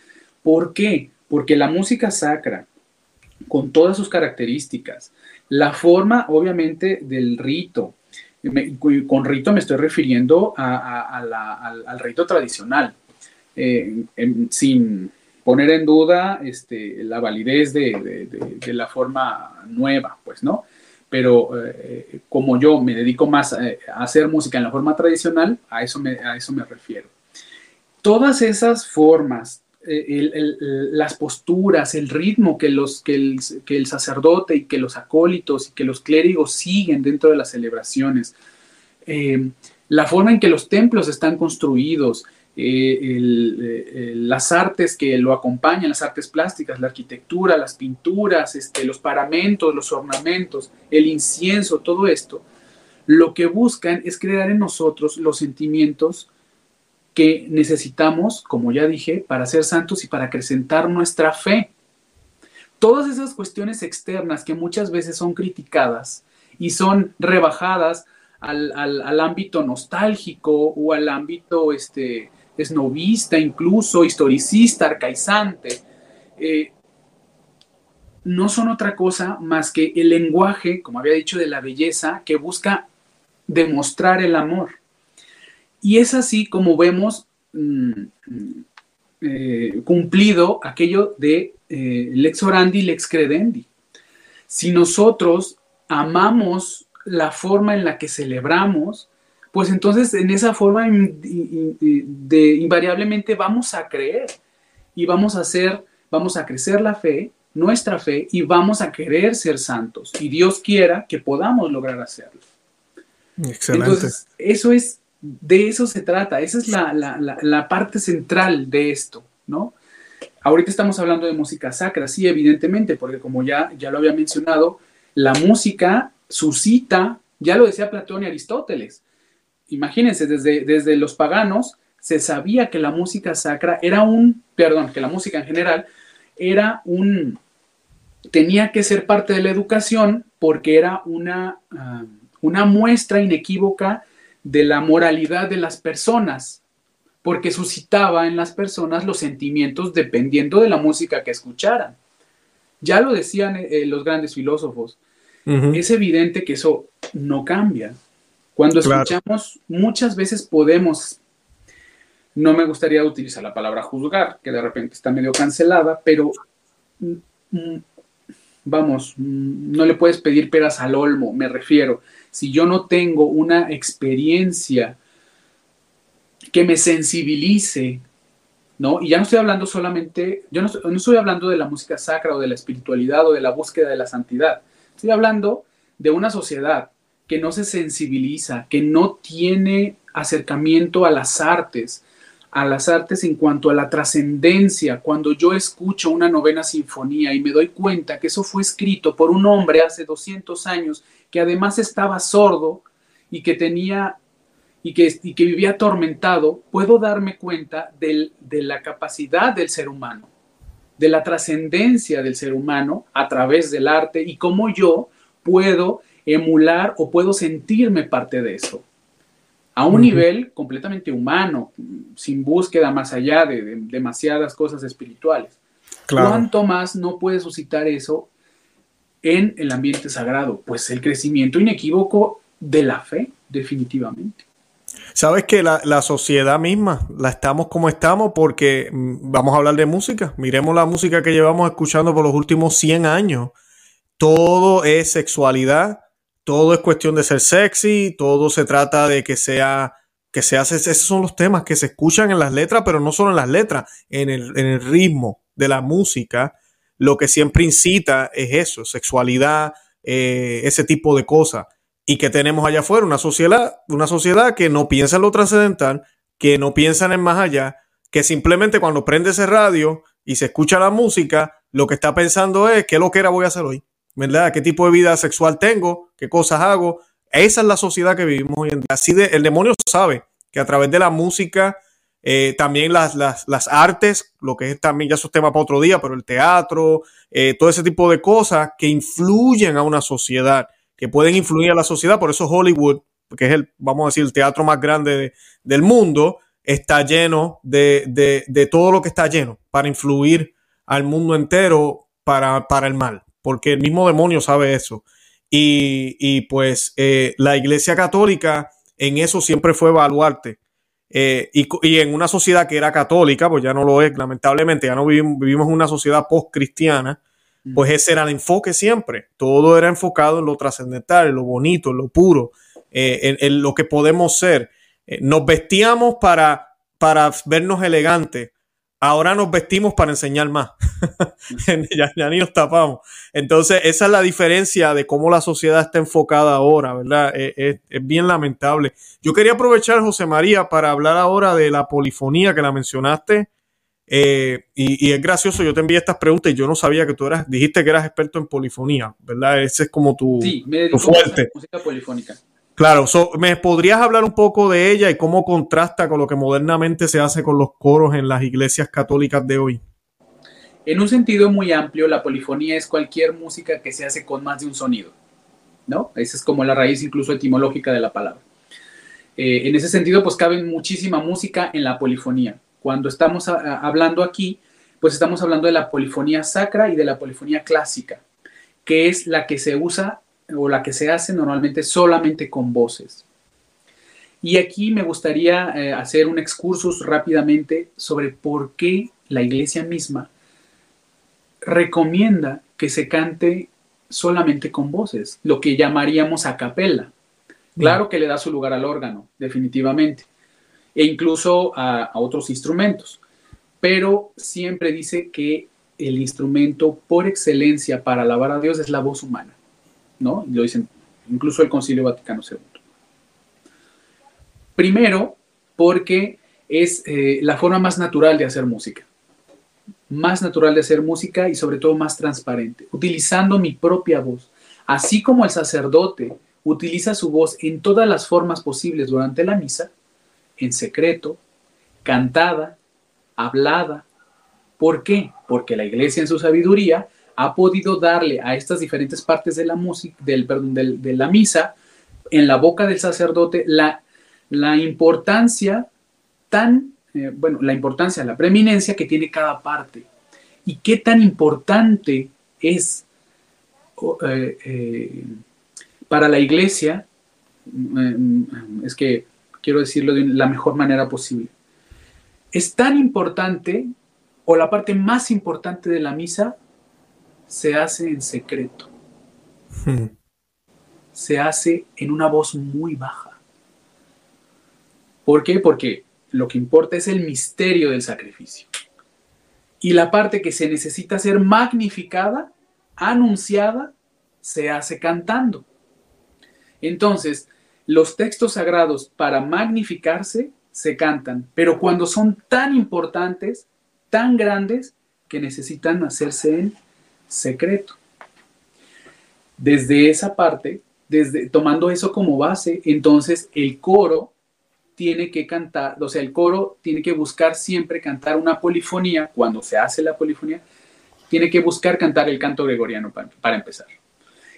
¿Por qué? Porque la música sacra, con todas sus características, la forma obviamente del rito, con rito me estoy refiriendo al, rito tradicional, eh, sin poner en duda este, la validez de, de, la forma nueva, pues, ¿no? Pero eh, como yo me dedico más a, hacer música en la forma tradicional, a eso me, a eso me refiero. Todas esas formas, eh, las posturas, el ritmo que, los, que el, que, el, sacerdote y que los acólitos y que los clérigos siguen dentro de las celebraciones, eh, la forma en que los templos están construidos, eh, eh, las artes que lo acompañan, las artes plásticas, la arquitectura, las pinturas, este, los paramentos, los ornamentos, el incienso, todo esto, lo que buscan es crear en nosotros los sentimientos que necesitamos, como ya dije, para ser santos y para acrecentar nuestra fe. Todas esas cuestiones externas que muchas veces son criticadas y son rebajadas al, al ámbito nostálgico o al ámbito este, es novista, incluso historicista, arcaizante, eh, no son otra cosa más que el lenguaje, como había dicho, de la belleza que busca demostrar el amor. Y es así como vemos mm, eh, cumplido aquello de eh, lex orandi, lex credendi. Si nosotros amamos la forma en la que celebramos, pues entonces en esa forma de, invariablemente vamos a creer y vamos a hacer, vamos a crecer la fe, nuestra fe, y vamos a querer ser santos. Y Dios quiera que podamos lograr hacerlo. Excelente. Entonces, eso es, de eso se trata, esa es la, parte central de esto, ¿no? Ahorita estamos hablando de música sacra, sí, evidentemente, porque como ya, ya lo había mencionado, la música suscita, ya lo decía Platón y Aristóteles, imagínense, desde, desde los paganos se sabía que la música sacra era un, perdón, que la música en general era un, tenía que ser parte de la educación porque era una, ah, una muestra inequívoca de la moralidad de las personas, porque suscitaba en las personas los sentimientos dependiendo de la música que escucharan. Ya lo decían eh, los grandes filósofos. Es evidente que eso no cambia. Cuando escuchamos, muchas veces podemos, no me gustaría utilizar la palabra juzgar, que de repente está medio cancelada, pero mm, mm, vamos, mm, no le puedes pedir peras al olmo, me refiero. Si yo no tengo una experiencia que me sensibilice, ¿no? Y ya no estoy hablando solamente, yo no, no estoy hablando de la música sacra o de la espiritualidad o de la búsqueda de la santidad, estoy hablando de una sociedad que no se sensibiliza, que no tiene acercamiento a las artes, a las artes en cuanto a la trascendencia. Cuando yo escucho una novena sinfonía y me doy cuenta que eso fue escrito por un hombre hace 200 años, que además estaba sordo y que tenía y que, que vivía atormentado, puedo darme cuenta de la capacidad del ser humano, de la trascendencia del ser humano a través del arte y cómo yo puedo emular o puedo sentirme parte de eso. A un nivel completamente humano, sin búsqueda más allá de, demasiadas cosas espirituales. ¿Cuánto más no puede suscitar eso en el ambiente sagrado? Pues el crecimiento inequívoco de la fe, definitivamente. Sabes que la, la, sociedad misma la estamos como estamos porque mm, vamos a hablar de música. Miremos la música que llevamos escuchando por los últimos 100 años. Todo es sexualidad, todo es cuestión de ser sexy, todo se trata de que sea que se hace, esos son los temas que se escuchan en las letras, pero no solo en las letras, en el, ritmo de la música, lo que siempre incita es eso, sexualidad, eh, ese tipo de cosas. Y que tenemos allá afuera una sociedad, una sociedad que no piensa en lo trascendental, que no piensa en el más allá, que simplemente cuando prende ese radio y se escucha la música, lo que está pensando es qué lo que era voy a hacer hoy, ¿verdad? ¿Qué tipo de vida sexual tengo? ¿Qué cosas hago? Esa es la sociedad que vivimos hoy en día. Así de, el demonio sabe que a través de la música, eh, también las, las, artes, lo que es también, ya esos temas para otro día, pero el teatro, eh, todo ese tipo de cosas que influyen a una sociedad, que pueden influir a la sociedad. Por eso Hollywood, que es el, vamos a decir, el teatro más grande del mundo, está lleno de, de, de, todo lo que está lleno para influir al mundo entero para, para el mal, porque el mismo demonio sabe eso. Y, y pues eh, la Iglesia Católica en eso siempre fue baluarte. Eh, y, y, en una sociedad que era católica, pues ya no lo es, lamentablemente, ya no vivimos, vivimos en una sociedad post-cristiana, mm. pues ese era el enfoque siempre. Todo era enfocado en lo trascendental, en lo bonito, en lo puro, eh, en, lo que podemos ser. Eh, nos vestíamos para, para vernos elegantes, ahora nos vestimos para enseñar más. ya, ni nos tapamos. Entonces, esa es la diferencia de cómo la sociedad está enfocada ahora, ¿verdad? Es, bien lamentable. Yo quería aprovechar, José María, para hablar ahora de la polifonía que la mencionaste. Eh, y, es gracioso, yo te envié estas preguntas y yo no sabía que tú eras, dijiste que eras experto en polifonía, ¿verdad? Ese es como tu, sí, me tu fuerte. música polifónica. Claro, ¿me podrías hablar un poco de ella y cómo contrasta con lo que modernamente se hace con los coros en las iglesias católicas de hoy? En un sentido muy amplio, la polifonía es cualquier música que se hace con más de un sonido, ¿no? Esa es como la raíz incluso etimológica de la palabra. Eh, en ese sentido, pues cabe muchísima música en la polifonía. Cuando estamos hablando aquí, pues estamos hablando de la polifonía sacra y de la polifonía clásica, que es la que se usa o la que se hace normalmente solamente con voces. Y aquí me gustaría eh, hacer un excursus rápidamente sobre por qué la iglesia misma recomienda que se cante solamente con voces, lo que llamaríamos a capella. Claro que le da su lugar al órgano, definitivamente, e incluso a, a otros instrumentos, pero siempre dice que el instrumento por excelencia para alabar a Dios es la voz humana. ¿No? Lo dicen incluso el Concilio Vaticano II. Primero, porque es eh, la forma más natural de hacer música. Más natural de hacer música y sobre todo más transparente, utilizando mi propia voz. Así como el sacerdote utiliza su voz en todas las formas posibles durante la misa, en secreto, cantada, hablada. ¿Por qué? Porque la iglesia en su sabiduría ha podido darle a estas diferentes partes de la música, del, perdón, de la misa, en la boca del sacerdote, la, la importancia tan, eh, bueno, la importancia, la preeminencia que tiene cada parte. Y qué tan importante es eh, eh, para la iglesia, mm, es que quiero decirlo de la mejor manera posible. Es tan importante, o la parte más importante de la misa, se hace en secreto. Hmm. Se hace en una voz muy baja. ¿Por qué? Porque lo que importa es el misterio del sacrificio. Y la parte que se necesita ser magnificada, anunciada, se hace cantando. Entonces, los textos sagrados para magnificarse se cantan, pero cuando son tan importantes, tan grandes, que necesitan hacerse en secreto. Desde esa parte, desde tomando eso como base, entonces el coro tiene que cantar, o sea, el coro tiene que buscar siempre cantar una polifonía, cuando se hace la polifonía, tiene que buscar cantar el canto gregoriano para, para empezar.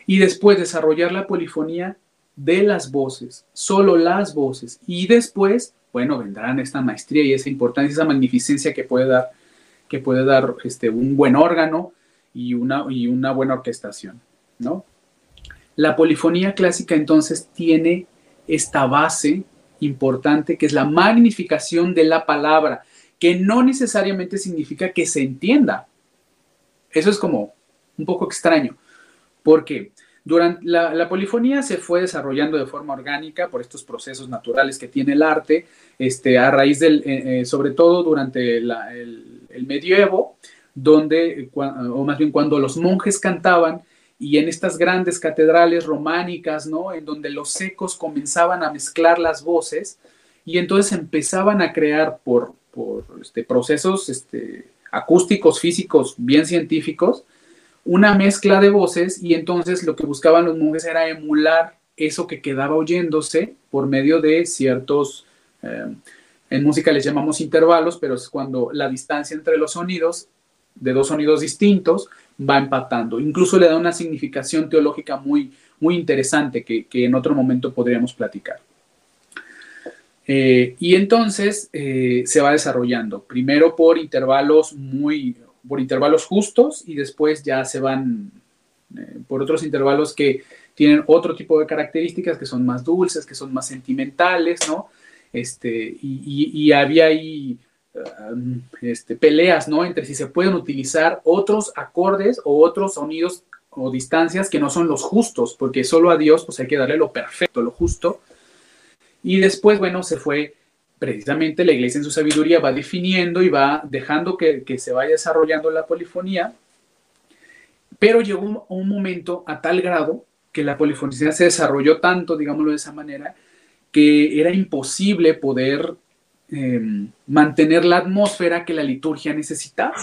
Y después desarrollar la polifonía de las voces, solo las voces. Y después, bueno, vendrán esta maestría y esa importancia, esa magnificencia que puede dar, que puede dar este, un buen órgano, y una, y una buena orquestación, ¿no? La polifonía clásica entonces tiene esta base importante que es la magnificación de la palabra, que no necesariamente significa que se entienda. Eso es como un poco extraño, porque durante la, polifonía se fue desarrollando de forma orgánica por estos procesos naturales que tiene el arte, este, a raíz del, eh, eh, sobre todo durante el, el, medievo, donde, o más bien cuando los monjes cantaban, y en estas grandes catedrales románicas, ¿no? En donde los ecos comenzaban a mezclar las voces y entonces empezaban a crear por, por este, procesos este, acústicos, físicos, bien científicos, una mezcla de voces y entonces lo que buscaban los monjes era emular eso que quedaba oyéndose por medio de ciertos, eh, en música les llamamos intervalos, pero es cuando la distancia entre los sonidos, de dos sonidos distintos, va empatando. Incluso le da una significación teológica muy, muy interesante que, en otro momento podríamos platicar. Eh, y entonces eh, se va desarrollando, primero por intervalos muy, por intervalos justos y después ya se van eh, por otros intervalos que tienen otro tipo de características, que son más dulces, que son más sentimentales, ¿no? Este, y, y había ahí este, peleas, ¿no? Entre si se pueden utilizar otros acordes o otros sonidos o distancias que no son los justos, porque solo a Dios pues hay que darle lo perfecto, lo justo. Y después, bueno, se fue precisamente la iglesia en su sabiduría va definiendo y va dejando que, se vaya desarrollando la polifonía, pero llegó un, un, momento a tal grado que la polifonía se desarrolló tanto, digámoslo de esa manera, que era imposible poder Em, mantener la atmósfera que la liturgia necesitaba,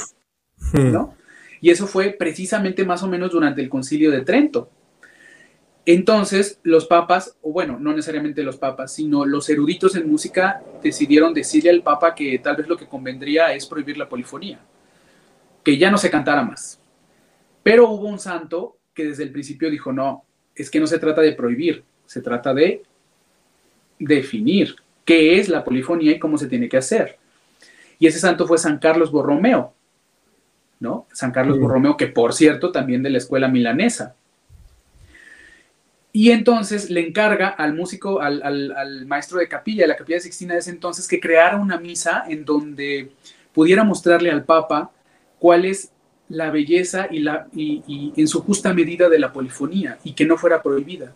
hmm. ¿no? Y eso fue precisamente más o menos durante el concilio de Trento. Entonces, los papas, o bueno, no necesariamente los papas, sino los eruditos en música decidieron decirle al papa que tal vez lo que convendría es prohibir la polifonía, que ya no se cantara más. Pero hubo un santo que desde el principio dijo, no, es que no se trata de prohibir, se trata de definir qué es la polifonía y cómo se tiene que hacer. Y ese santo fue San Carlos Borromeo, ¿no? San Carlos Borromeo, que por cierto también de la escuela milanesa. Y entonces le encarga al músico, al, maestro de capilla, de la capilla de Sixtina de ese entonces, que creara una misa en donde pudiera mostrarle al Papa cuál es la belleza y, la, y en su justa medida de la polifonía y que no fuera prohibida.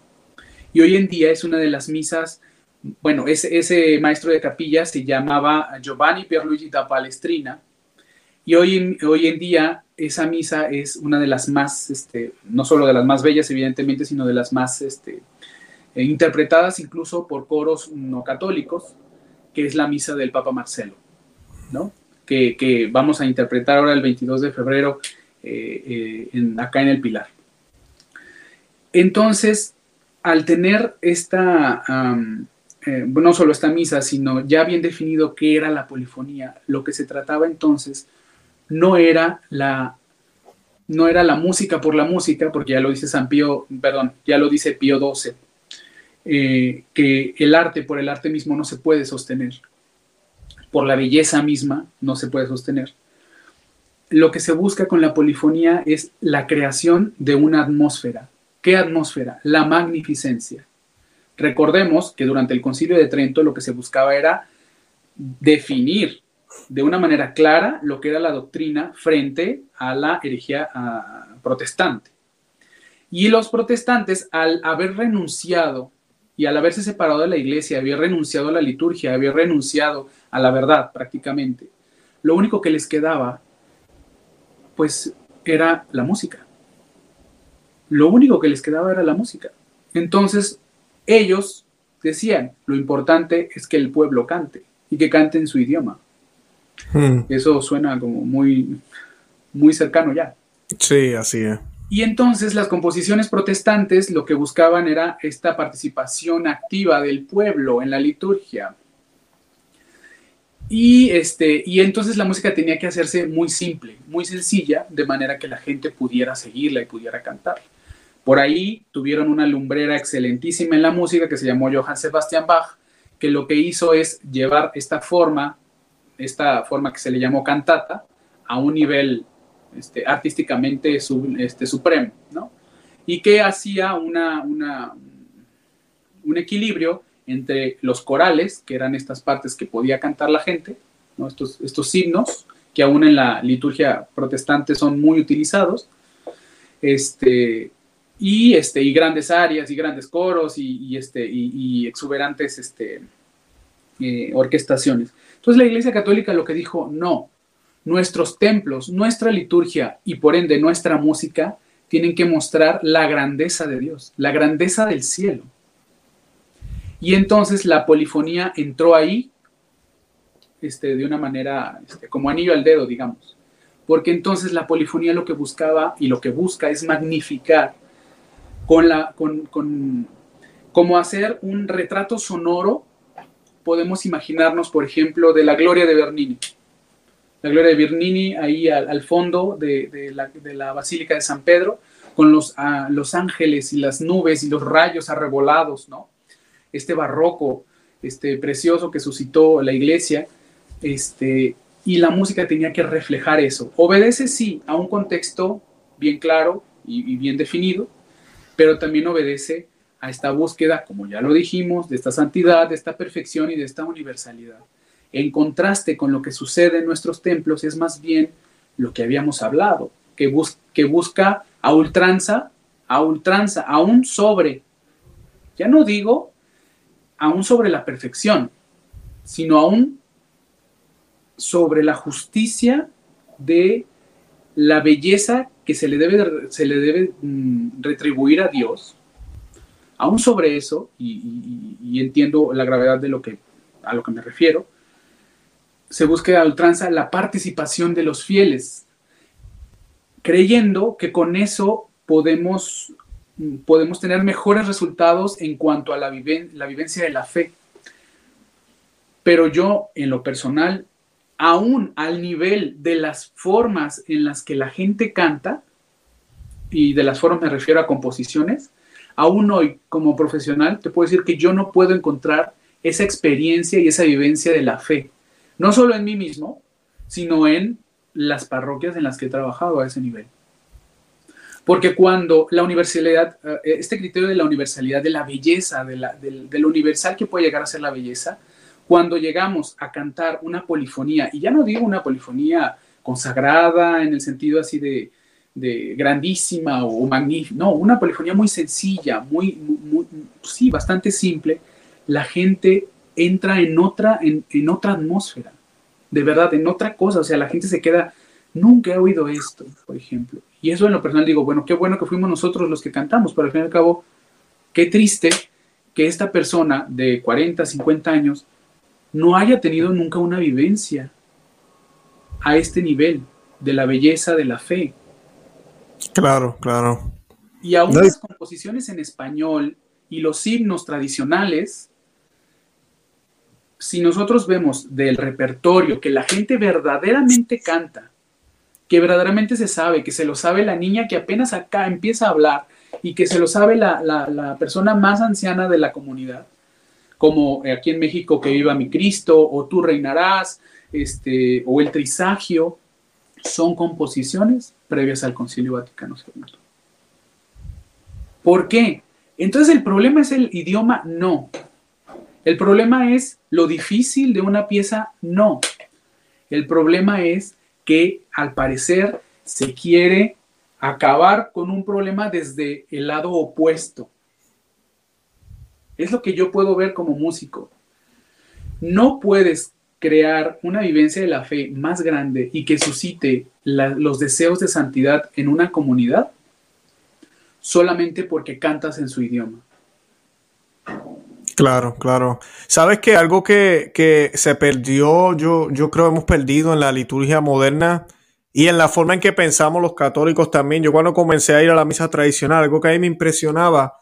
Y hoy en día es una de las misas bueno, ese, maestro de capilla se llamaba Giovanni Pierluigi da Palestrina y hoy en, hoy en día esa misa es una de las más, este, no solo de las más bellas evidentemente, sino de las más este, eh, interpretadas incluso por coros no católicos, que es la misa del Papa Marcelo, ¿no? que, vamos a interpretar ahora el 22 de febrero eh, eh, acá en el Pilar. Entonces, al tener esta... Eh, no solo esta misa, sino ya bien definido qué era la polifonía. Lo que se trataba entonces no era la no era la música por la música, porque ya lo dice San Pío, perdón, ya lo dice Pío XII, eh, que el arte por el arte mismo no se puede sostener, por la belleza misma no se puede sostener. Lo que se busca con la polifonía es la creación de una atmósfera. ¿Qué atmósfera? La magnificencia. Recordemos que durante el concilio de Trento lo que se buscaba era definir de una manera clara lo que era la doctrina frente a la herejía protestante. Y los protestantes, al haber renunciado y al haberse separado de la iglesia, había renunciado a la liturgia, había renunciado a la verdad prácticamente, lo único que les quedaba, pues, era la música. Lo único que les quedaba era la música. Entonces, ellos decían, lo importante es que el pueblo cante y que cante en su idioma. Hmm. Eso suena como muy, muy cercano ya. Sí, así es. Y entonces las composiciones protestantes lo que buscaban era esta participación activa del pueblo en la liturgia. Y, este, y entonces la música tenía que hacerse muy simple, muy sencilla, de manera que la gente pudiera seguirla y pudiera cantarla. Por ahí tuvieron una lumbrera excelentísima en la música que se llamó Johann Sebastian Bach, que lo que hizo es llevar esta forma, esta forma que se le llamó cantata, a un nivel este, artísticamente este, supremo, ¿no? Y que hacía una, un equilibrio entre los corales, que eran estas partes que podía cantar la gente, ¿no? estos, estos himnos, que aún en la liturgia protestante son muy utilizados, este, y, este, y grandes áreas y grandes coros y, este, y, exuberantes este, eh, orquestaciones. Entonces la Iglesia Católica lo que dijo, no, nuestros templos, nuestra liturgia y por ende nuestra música tienen que mostrar la grandeza de Dios, la grandeza del cielo. Y entonces la polifonía entró ahí este, de una manera este, como anillo al dedo, digamos. Porque entonces la polifonía lo que buscaba y lo que busca es magnificar con la, con, con, como hacer un retrato sonoro. Podemos imaginarnos, por ejemplo, de la gloria de Bernini. La gloria de Bernini ahí al, fondo de, la, Basílica de San Pedro, con los, los ángeles y las nubes y los rayos arrebolados, ¿no? Este barroco, este precioso que suscitó la iglesia, este, y la música tenía que reflejar eso. Obedece, sí, a un contexto bien claro y, bien definido, pero también obedece a esta búsqueda, como ya lo dijimos, de esta santidad, de esta perfección y de esta universalidad. En contraste con lo que sucede en nuestros templos, es más bien lo que habíamos hablado, que, busca a ultranza, a ultranza, aún sobre, ya no digo aún sobre la perfección, sino aún sobre la justicia de la belleza que se le debe, se le debe mm, retribuir a Dios. Aún sobre eso, y, entiendo la gravedad de lo que, a lo que me refiero, se busca a ultranza la participación de los fieles, creyendo que con eso podemos, mm, podemos tener mejores resultados en cuanto a la, la vivencia de la fe. Pero yo, en lo personal, aún al nivel de las formas en las que la gente canta, y de las formas me refiero a composiciones, aún hoy como profesional te puedo decir que yo no puedo encontrar esa experiencia y esa vivencia de la fe, no solo en mí mismo, sino en las parroquias en las que he trabajado a ese nivel. Porque cuando la universalidad, eh, este criterio de la universalidad, de la belleza, de, universal que puede llegar a ser la belleza, cuando llegamos a cantar una polifonía, y ya no digo una polifonía consagrada en el sentido así de, grandísima o magnífica, no, una polifonía muy sencilla, muy, sí, bastante simple, la gente entra en otra, en, en, otra atmósfera, de verdad, en otra cosa, o sea, la gente se queda, nunca he oído esto, por ejemplo. Y eso en lo personal digo, bueno, qué bueno que fuimos nosotros los que cantamos, pero al fin y al cabo, qué triste que esta persona de 40, 50 años no haya tenido nunca una vivencia a este nivel de la belleza de la fe. Claro, claro. Y aún las composiciones en español y los himnos tradicionales, si nosotros vemos del repertorio que la gente verdaderamente canta, que verdaderamente se sabe, que se lo sabe la niña que apenas acá empieza a hablar y que se lo sabe la, la persona más anciana de la comunidad, como aquí en México que viva mi Cristo, o tú reinarás, este, o el Trisagio, son composiciones previas al Concilio Vaticano II. ¿Por qué? Entonces el problema es el idioma, no. El problema es lo difícil de una pieza, no. El problema es que al parecer se quiere acabar con un problema desde el lado opuesto. Es lo que yo puedo ver como músico. No puedes crear una vivencia de la fe más grande y que suscite los deseos de santidad en una comunidad solamente porque cantas en su idioma. Claro, claro. Sabes que algo que, se perdió, yo, yo creo hemos perdido en la liturgia moderna y en la forma en que pensamos los católicos también. Yo cuando comencé a ir a la misa tradicional, algo que a mí me impresionaba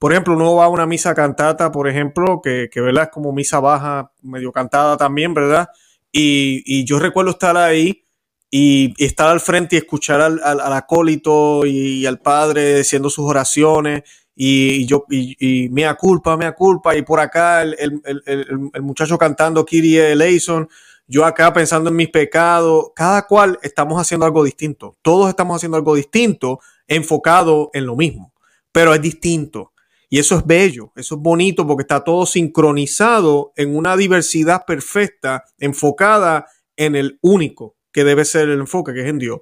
por ejemplo, uno va a una misa cantata, por ejemplo, que, ¿verdad? es como misa baja, medio cantada también, ¿verdad? Y, yo recuerdo estar ahí y, estar al frente y escuchar al, acólito y, al padre diciendo sus oraciones y, yo, y, mea culpa, mea culpa, y por acá el, muchacho cantando Kyrie eleison, yo acá pensando en mis pecados, cada cual estamos haciendo algo distinto, todos estamos haciendo algo distinto, enfocado en lo mismo, pero es distinto. Y eso es bello, eso es bonito porque está todo sincronizado en una diversidad perfecta, enfocada en el único que debe ser el enfoque, que es en Dios.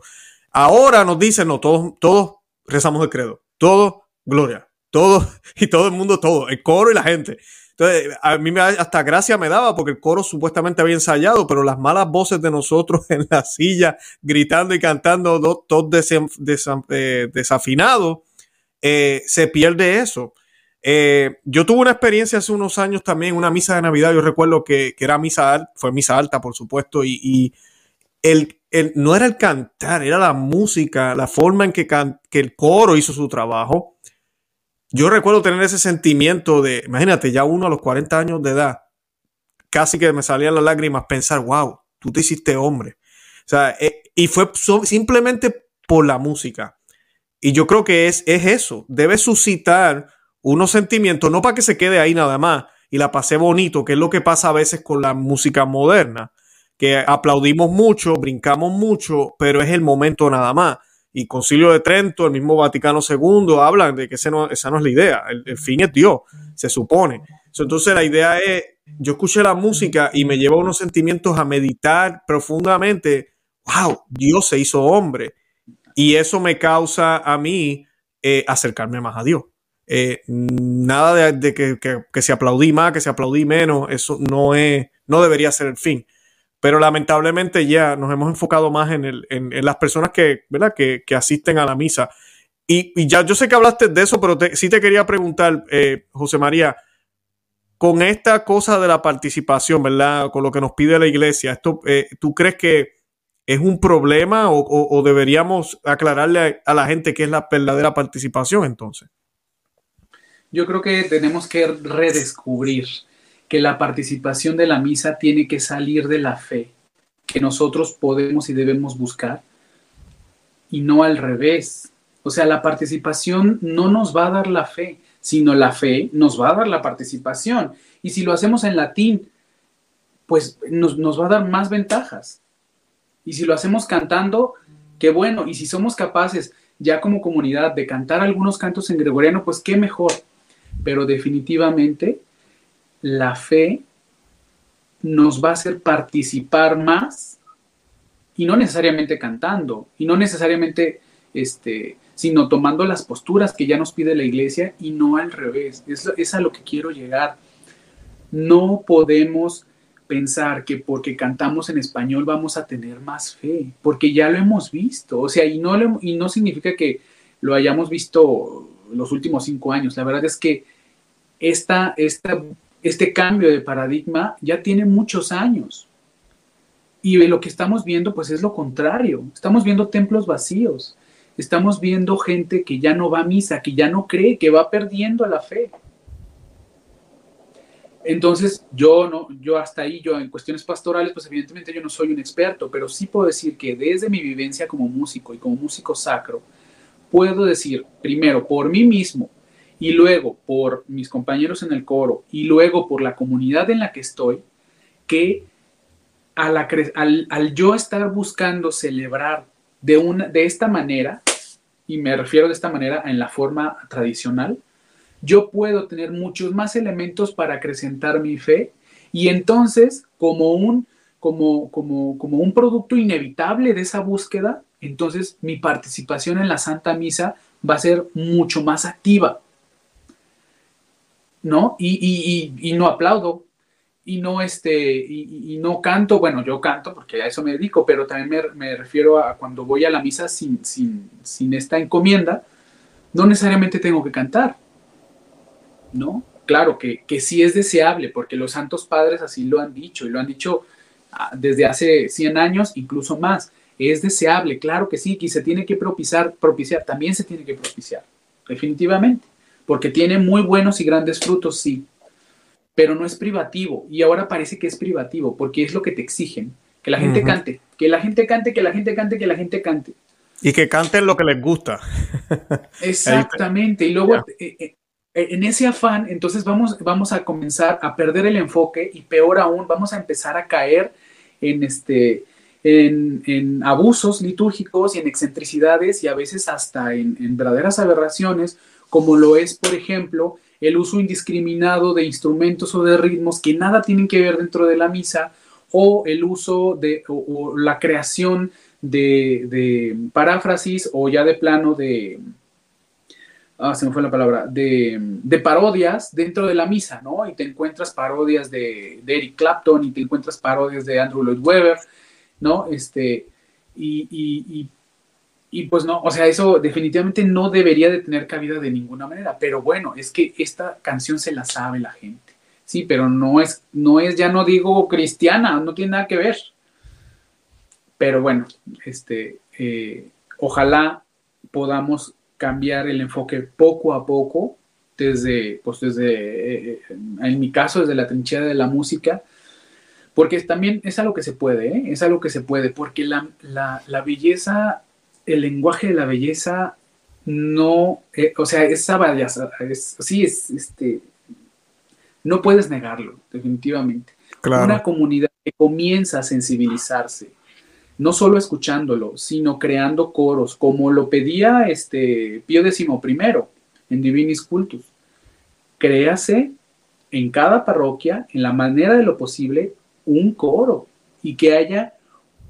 Ahora nos dicen, no, todos, todos rezamos el credo, todos gloria, todos y todo el mundo, todo, el coro y la gente. Entonces, a mí me, hasta gracia me daba porque el coro supuestamente había ensayado, pero las malas voces de nosotros en la silla, gritando y cantando, todos eh, desafinados, eh, se pierde eso. Eh, yo tuve una experiencia hace unos años también, una misa de Navidad, yo recuerdo que, era misa fue misa alta, por supuesto, y, el, no era el cantar, era la música, la forma en que, que el coro hizo su trabajo yo recuerdo tener ese sentimiento de, imagínate, ya uno a los 40 años de edad, casi que me salían las lágrimas pensar, wow, tú te hiciste hombre. O sea, eh, y fue simplemente por la música. Y yo creo que es, es eso, debe suscitar unos sentimientos, no para que se quede ahí nada más y la pasé bonito, que es lo que pasa a veces con la música moderna, que aplaudimos mucho, brincamos mucho, pero es el momento nada más y Concilio de Trento, el mismo Vaticano II, hablan de que esa no, es la idea. El, fin es Dios, se supone. Entonces la idea es, yo escuché la música y me lleva unos sentimientos a meditar profundamente. Wow, Dios se hizo hombre. Y eso me causa a mí eh, acercarme más a Dios. Eh, nada de, que, que, que, se aplaudí más, que se aplaudí menos, eso no es, no debería ser el fin pero lamentablemente ya nos hemos enfocado más en, el, en, las personas que, ¿verdad? Que, que, asisten a la misa. Y, ya yo sé que hablaste de eso, pero sí te quería preguntar, eh, José María, con esta cosa de la participación, ¿verdad? Con lo que nos pide la iglesia, esto, eh, ¿tú crees que es un problema o, o, deberíamos aclararle a, a la gente qué es la verdadera participación entonces? Yo creo que tenemos que redescubrir que la participación de la misa tiene que salir de la fe que nosotros podemos y debemos buscar y no al revés. O sea, la participación no nos va a dar la fe, sino la fe nos va a dar la participación. Y si lo hacemos en latín, pues nos, nos va a dar más ventajas. Y si lo hacemos cantando, qué bueno. Y si somos capaces ya como comunidad de cantar algunos cantos en gregoriano, pues qué mejor. Pero definitivamente la fe nos va a hacer participar más y no necesariamente cantando y no necesariamente este sino tomando las posturas que ya nos pide la iglesia y no al revés. Es, es a lo que quiero llegar. No podemos pensar que porque cantamos en español vamos a tener más fe, porque ya lo hemos visto. O sea, y no, y no significa que lo hayamos visto los últimos cinco años. La verdad es que esta, esta este cambio de paradigma ya tiene muchos años. Y lo que estamos viendo pues es lo contrario. Estamos viendo templos vacíos. Estamos viendo gente que ya no va a misa, que ya no cree, que va perdiendo la fe. Entonces, yo no, yo hasta ahí, yo en cuestiones pastorales, pues evidentemente yo no soy un experto, pero sí puedo decir que desde mi vivencia como músico y como músico sacro, puedo decir, primero, por mí mismo, y luego por mis compañeros en el coro y luego por la comunidad en la que estoy, que al, yo estar buscando celebrar de, una, de esta manera, y me refiero de esta manera en la forma tradicional, yo puedo tener muchos más elementos para acrecentar mi fe y entonces como un, como, como, como un producto inevitable de esa búsqueda, entonces mi participación en la Santa Misa va a ser mucho más activa. ¿no? Y, no aplaudo y no, este, y, no canto, bueno, yo canto porque a eso me dedico, pero también me, me refiero a cuando voy a la misa sin, sin, sin, esta encomienda, no necesariamente tengo que cantar, ¿no? Claro que, que sí es deseable, porque los santos padres así lo han dicho, y lo han dicho ah, desde hace 100 años, incluso más. Es deseable, claro que sí, que se tiene que propiciar, propiciar, también se tiene que propiciar, definitivamente porque tiene muy buenos y grandes frutos, sí, pero no es privativo. Y ahora parece que es privativo, porque es lo que te exigen, que la gente cante, que la gente cante, que la gente cante, que la gente cante. Y que canten lo que les gusta. Exactamente. Y luego, eh, eh, en ese afán, entonces vamos, vamos a comenzar a perder el enfoque y peor aún, vamos a empezar a caer en este... En, abusos litúrgicos y en excentricidades y a veces hasta en, en verdaderas aberraciones como lo es, por ejemplo, el uso indiscriminado de instrumentos o de ritmos que nada tienen que ver dentro de la misa, o el uso de o, la creación de, de, paráfrasis o ya de plano de, ah, se me fue la palabra, de, de, parodias dentro de la misa, ¿no? Y te encuentras parodias de, de, Eric Clapton y te encuentras parodias de Andrew Lloyd Webber, ¿no? Este, y, y, y pues no, o sea, eso definitivamente no debería de tener cabida de ninguna manera, pero bueno, es que esta canción se la sabe la gente, sí, pero no es, no es, ya no digo cristiana, no tiene nada que ver. Pero bueno, este, eh, ojalá podamos cambiar el enfoque poco a poco, desde, pues desde, eh, en mi caso, desde la trinchera de la música, porque también es algo que se puede, ¿eh? es algo que se puede, porque la, la, la belleza el lenguaje de la belleza no, eh, o sea, es, sí, es, este, no puedes negarlo, definitivamente. Una comunidad que comienza a sensibilizarse, no solo escuchándolo, sino creando coros, como lo pedía este Pío XI en Divinis Cultus. Créase en cada parroquia, en la manera de lo posible, un coro y que haya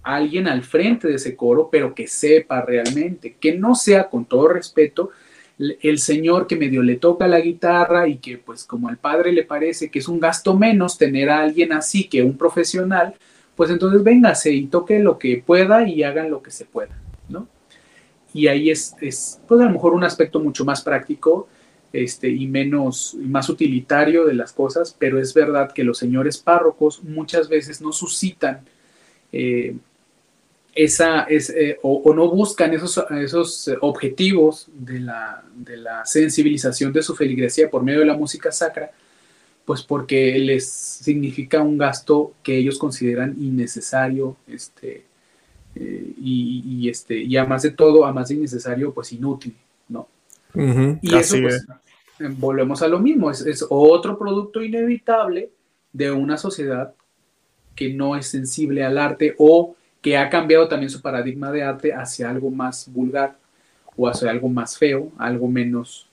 alguien al frente de ese coro, pero que sepa realmente, que no sea con todo respeto el señor que medio le toca la guitarra y que pues como al padre le parece que es un gasto menos tener a alguien así que un profesional, pues entonces véngase y toque lo que pueda y hagan lo que se pueda, ¿no? Y ahí es, es pues a lo mejor un aspecto mucho más práctico este, y menos, y más utilitario de las cosas, pero es verdad que los señores párrocos muchas veces no suscitan eh, esa, es, eh, o, no buscan esos, esos objetivos de la, de la, sensibilización de su feligresía por medio de la música sacra, pues porque les significa un gasto que ellos consideran innecesario, este, eh, y, este, y además de todo, además de innecesario, pues inútil, y eso, pues, volvemos a lo mismo, es, es otro producto inevitable de una sociedad que no es sensible al arte o que ha cambiado también su paradigma de arte hacia algo más vulgar o hacia algo más feo, algo menos,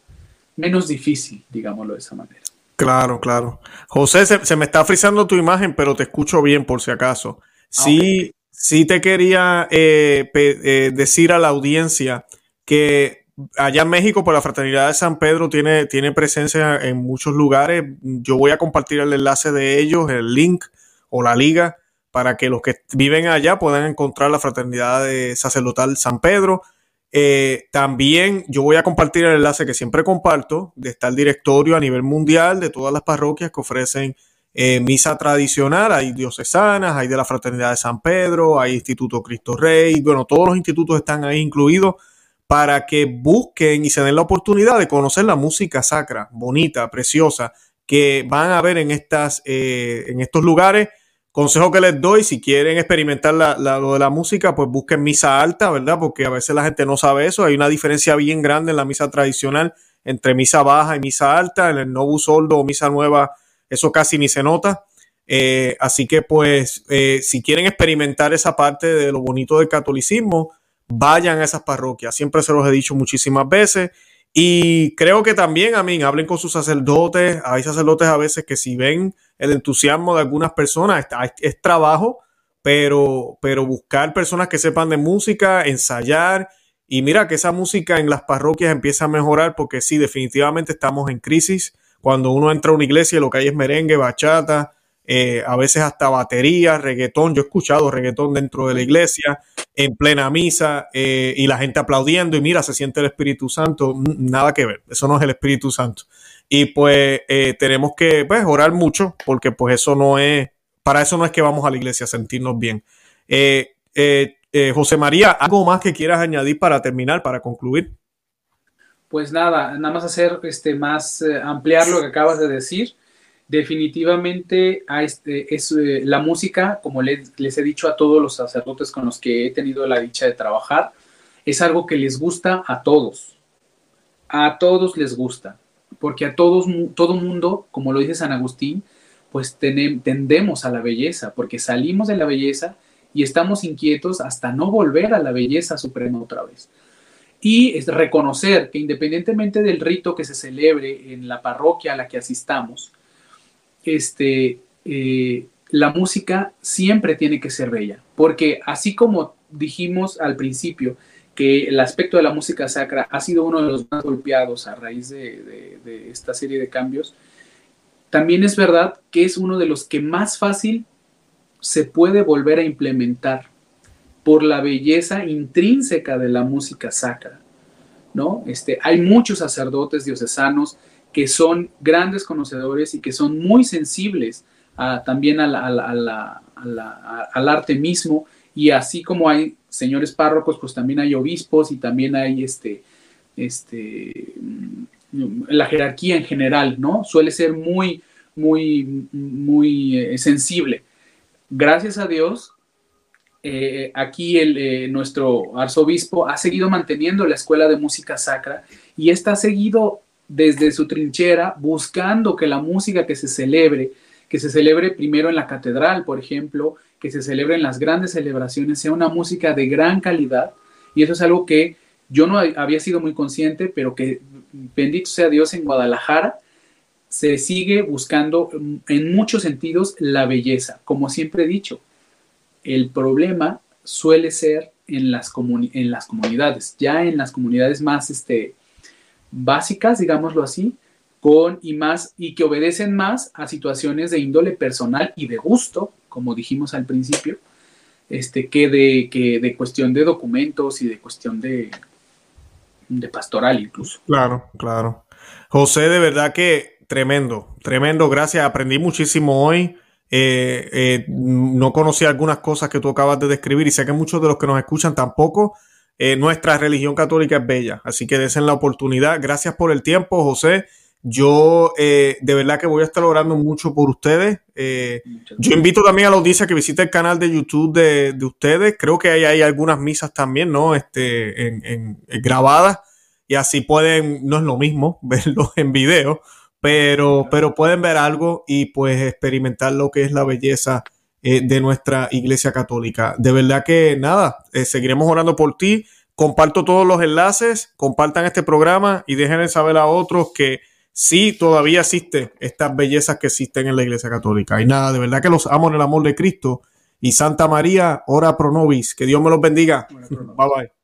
menos difícil, digámoslo de esa manera. Claro, claro. José, se, me está frizando tu imagen, pero te escucho bien por si acaso. Ah, sí, sí te quería eh, eh, decir a la audiencia que allá en México, por la Fraternidad de San Pedro, tiene, tiene presencia en muchos lugares. Yo voy a compartir el enlace de ellos, el link o la liga para que los que viven allá puedan encontrar la fraternidad de sacerdotal San Pedro. Eh, también yo voy a compartir el enlace que siempre comparto, de estar el directorio a nivel mundial de todas las parroquias que ofrecen eh, misa tradicional. Hay diocesanas, hay de la fraternidad de San Pedro, hay Instituto Cristo Rey, bueno, todos los institutos están ahí incluidos para que busquen y se den la oportunidad de conocer la música sacra, bonita, preciosa, que van a ver en, estas, eh, en estos lugares Consejo que les doy, si quieren experimentar lo de la música, pues busquen misa alta, ¿verdad? Porque a veces la gente no sabe eso. Hay una diferencia bien grande en la misa tradicional entre misa baja y misa alta. En el Novus Soldo o misa nueva, eso casi ni se nota. Eh, así que, pues, eh, si quieren experimentar esa parte de lo bonito del catolicismo, vayan a esas parroquias. Siempre se los he dicho muchísimas veces. Y creo que también, a mí, hablen con sus sacerdotes. Hay sacerdotes a veces que si ven el entusiasmo de algunas personas, es, trabajo, pero, pero buscar personas que sepan de música, ensayar y mira que esa música en las parroquias empieza a mejorar porque sí, definitivamente estamos en crisis. Cuando uno entra a una iglesia, lo que hay es merengue, bachata, eh, a veces hasta batería, reggaetón. Yo he escuchado reggaetón dentro de la iglesia, en plena misa, eh, y la gente aplaudiendo y mira, se siente el Espíritu Santo. Nada que ver, eso no es el Espíritu Santo. Y pues eh, tenemos que pues, orar mucho porque pues eso no es, para eso no es que vamos a la iglesia a sentirnos bien. José María, ¿algo más que quieras añadir para terminar, para concluir? Pues nada, nada más hacer este más ampliar lo que acabas de decir. Definitivamente este, es la música, como les, les he dicho a todos los sacerdotes con los que he tenido la dicha de trabajar, es algo que les gusta a todos. A todos les gusta porque a todos, todo mundo, como lo dice San Agustín, pues tendemos a la belleza, porque salimos de la belleza y estamos inquietos hasta no volver a la belleza suprema otra vez. y es reconocer que independientemente del rito que se celebre en la parroquia a la que asistamos, este, eh, la música siempre tiene que ser bella, porque así como dijimos al principio que el aspecto de la música sacra ha sido uno de los más golpeados a raíz de, de esta serie de cambios, también es verdad que es uno de los que más fácil se puede volver a implementar por la belleza intrínseca de la música sacra, ¿no? Este, hay muchos sacerdotes diocesanos que son grandes conocedores y que son muy sensibles también al arte mismo y así como hay señores párrocos, pues también hay obispos y también hay este, este, mm, la jerarquía en general, ¿no? Suele ser muy, muy, muy eh, sensible. Gracias a Dios, eh, aquí el, eh, nuestro arzobispo ha seguido manteniendo la escuela de música sacra y está seguido desde su trinchera buscando que la música que se celebre, que se celebre primero en la catedral, por ejemplo, que se celebre en las grandes celebraciones, sea una música de gran calidad. Y eso es algo que yo no había sido muy consciente, pero que bendito sea Dios en Guadalajara, se sigue buscando en muchos sentidos la belleza. Como siempre he dicho, el problema suele ser en las, en las comunidades, ya en las comunidades más este, básicas, digámoslo así, con y más y que obedecen más a situaciones de índole personal y de gusto, como dijimos al principio, este, que de, que de cuestión de documentos y de cuestión de, de pastoral incluso. Claro, claro. José, de verdad que tremendo, tremendo, gracias, aprendí muchísimo hoy. Eh, eh, no conocía algunas cosas que tú acabas de describir y sé que muchos de los que nos escuchan tampoco. Eh, nuestra religión católica es bella, así que desen la oportunidad. Gracias por el tiempo, José. Yo de verdad que voy a estar orando mucho por ustedes. yo invito también a la audiencia que visite el canal de YouTube de, ustedes. Creo que hay, hay, algunas misas también, ¿no? Este, en, grabadas y así pueden, no es lo mismo verlos en video, pero, pero pueden ver algo y pues experimentar lo que es la belleza eh, de nuestra iglesia católica. De verdad que nada, eh, seguiremos orando por ti. Comparto todos los enlaces, compartan este programa y dejen saber a otros que sí todavía existen estas bellezas que existen en la iglesia católica. Y nada, de verdad que los amo en el amor de Cristo. Y Santa María, ora pro nobis. Que Dios me los bendiga. Bye bye.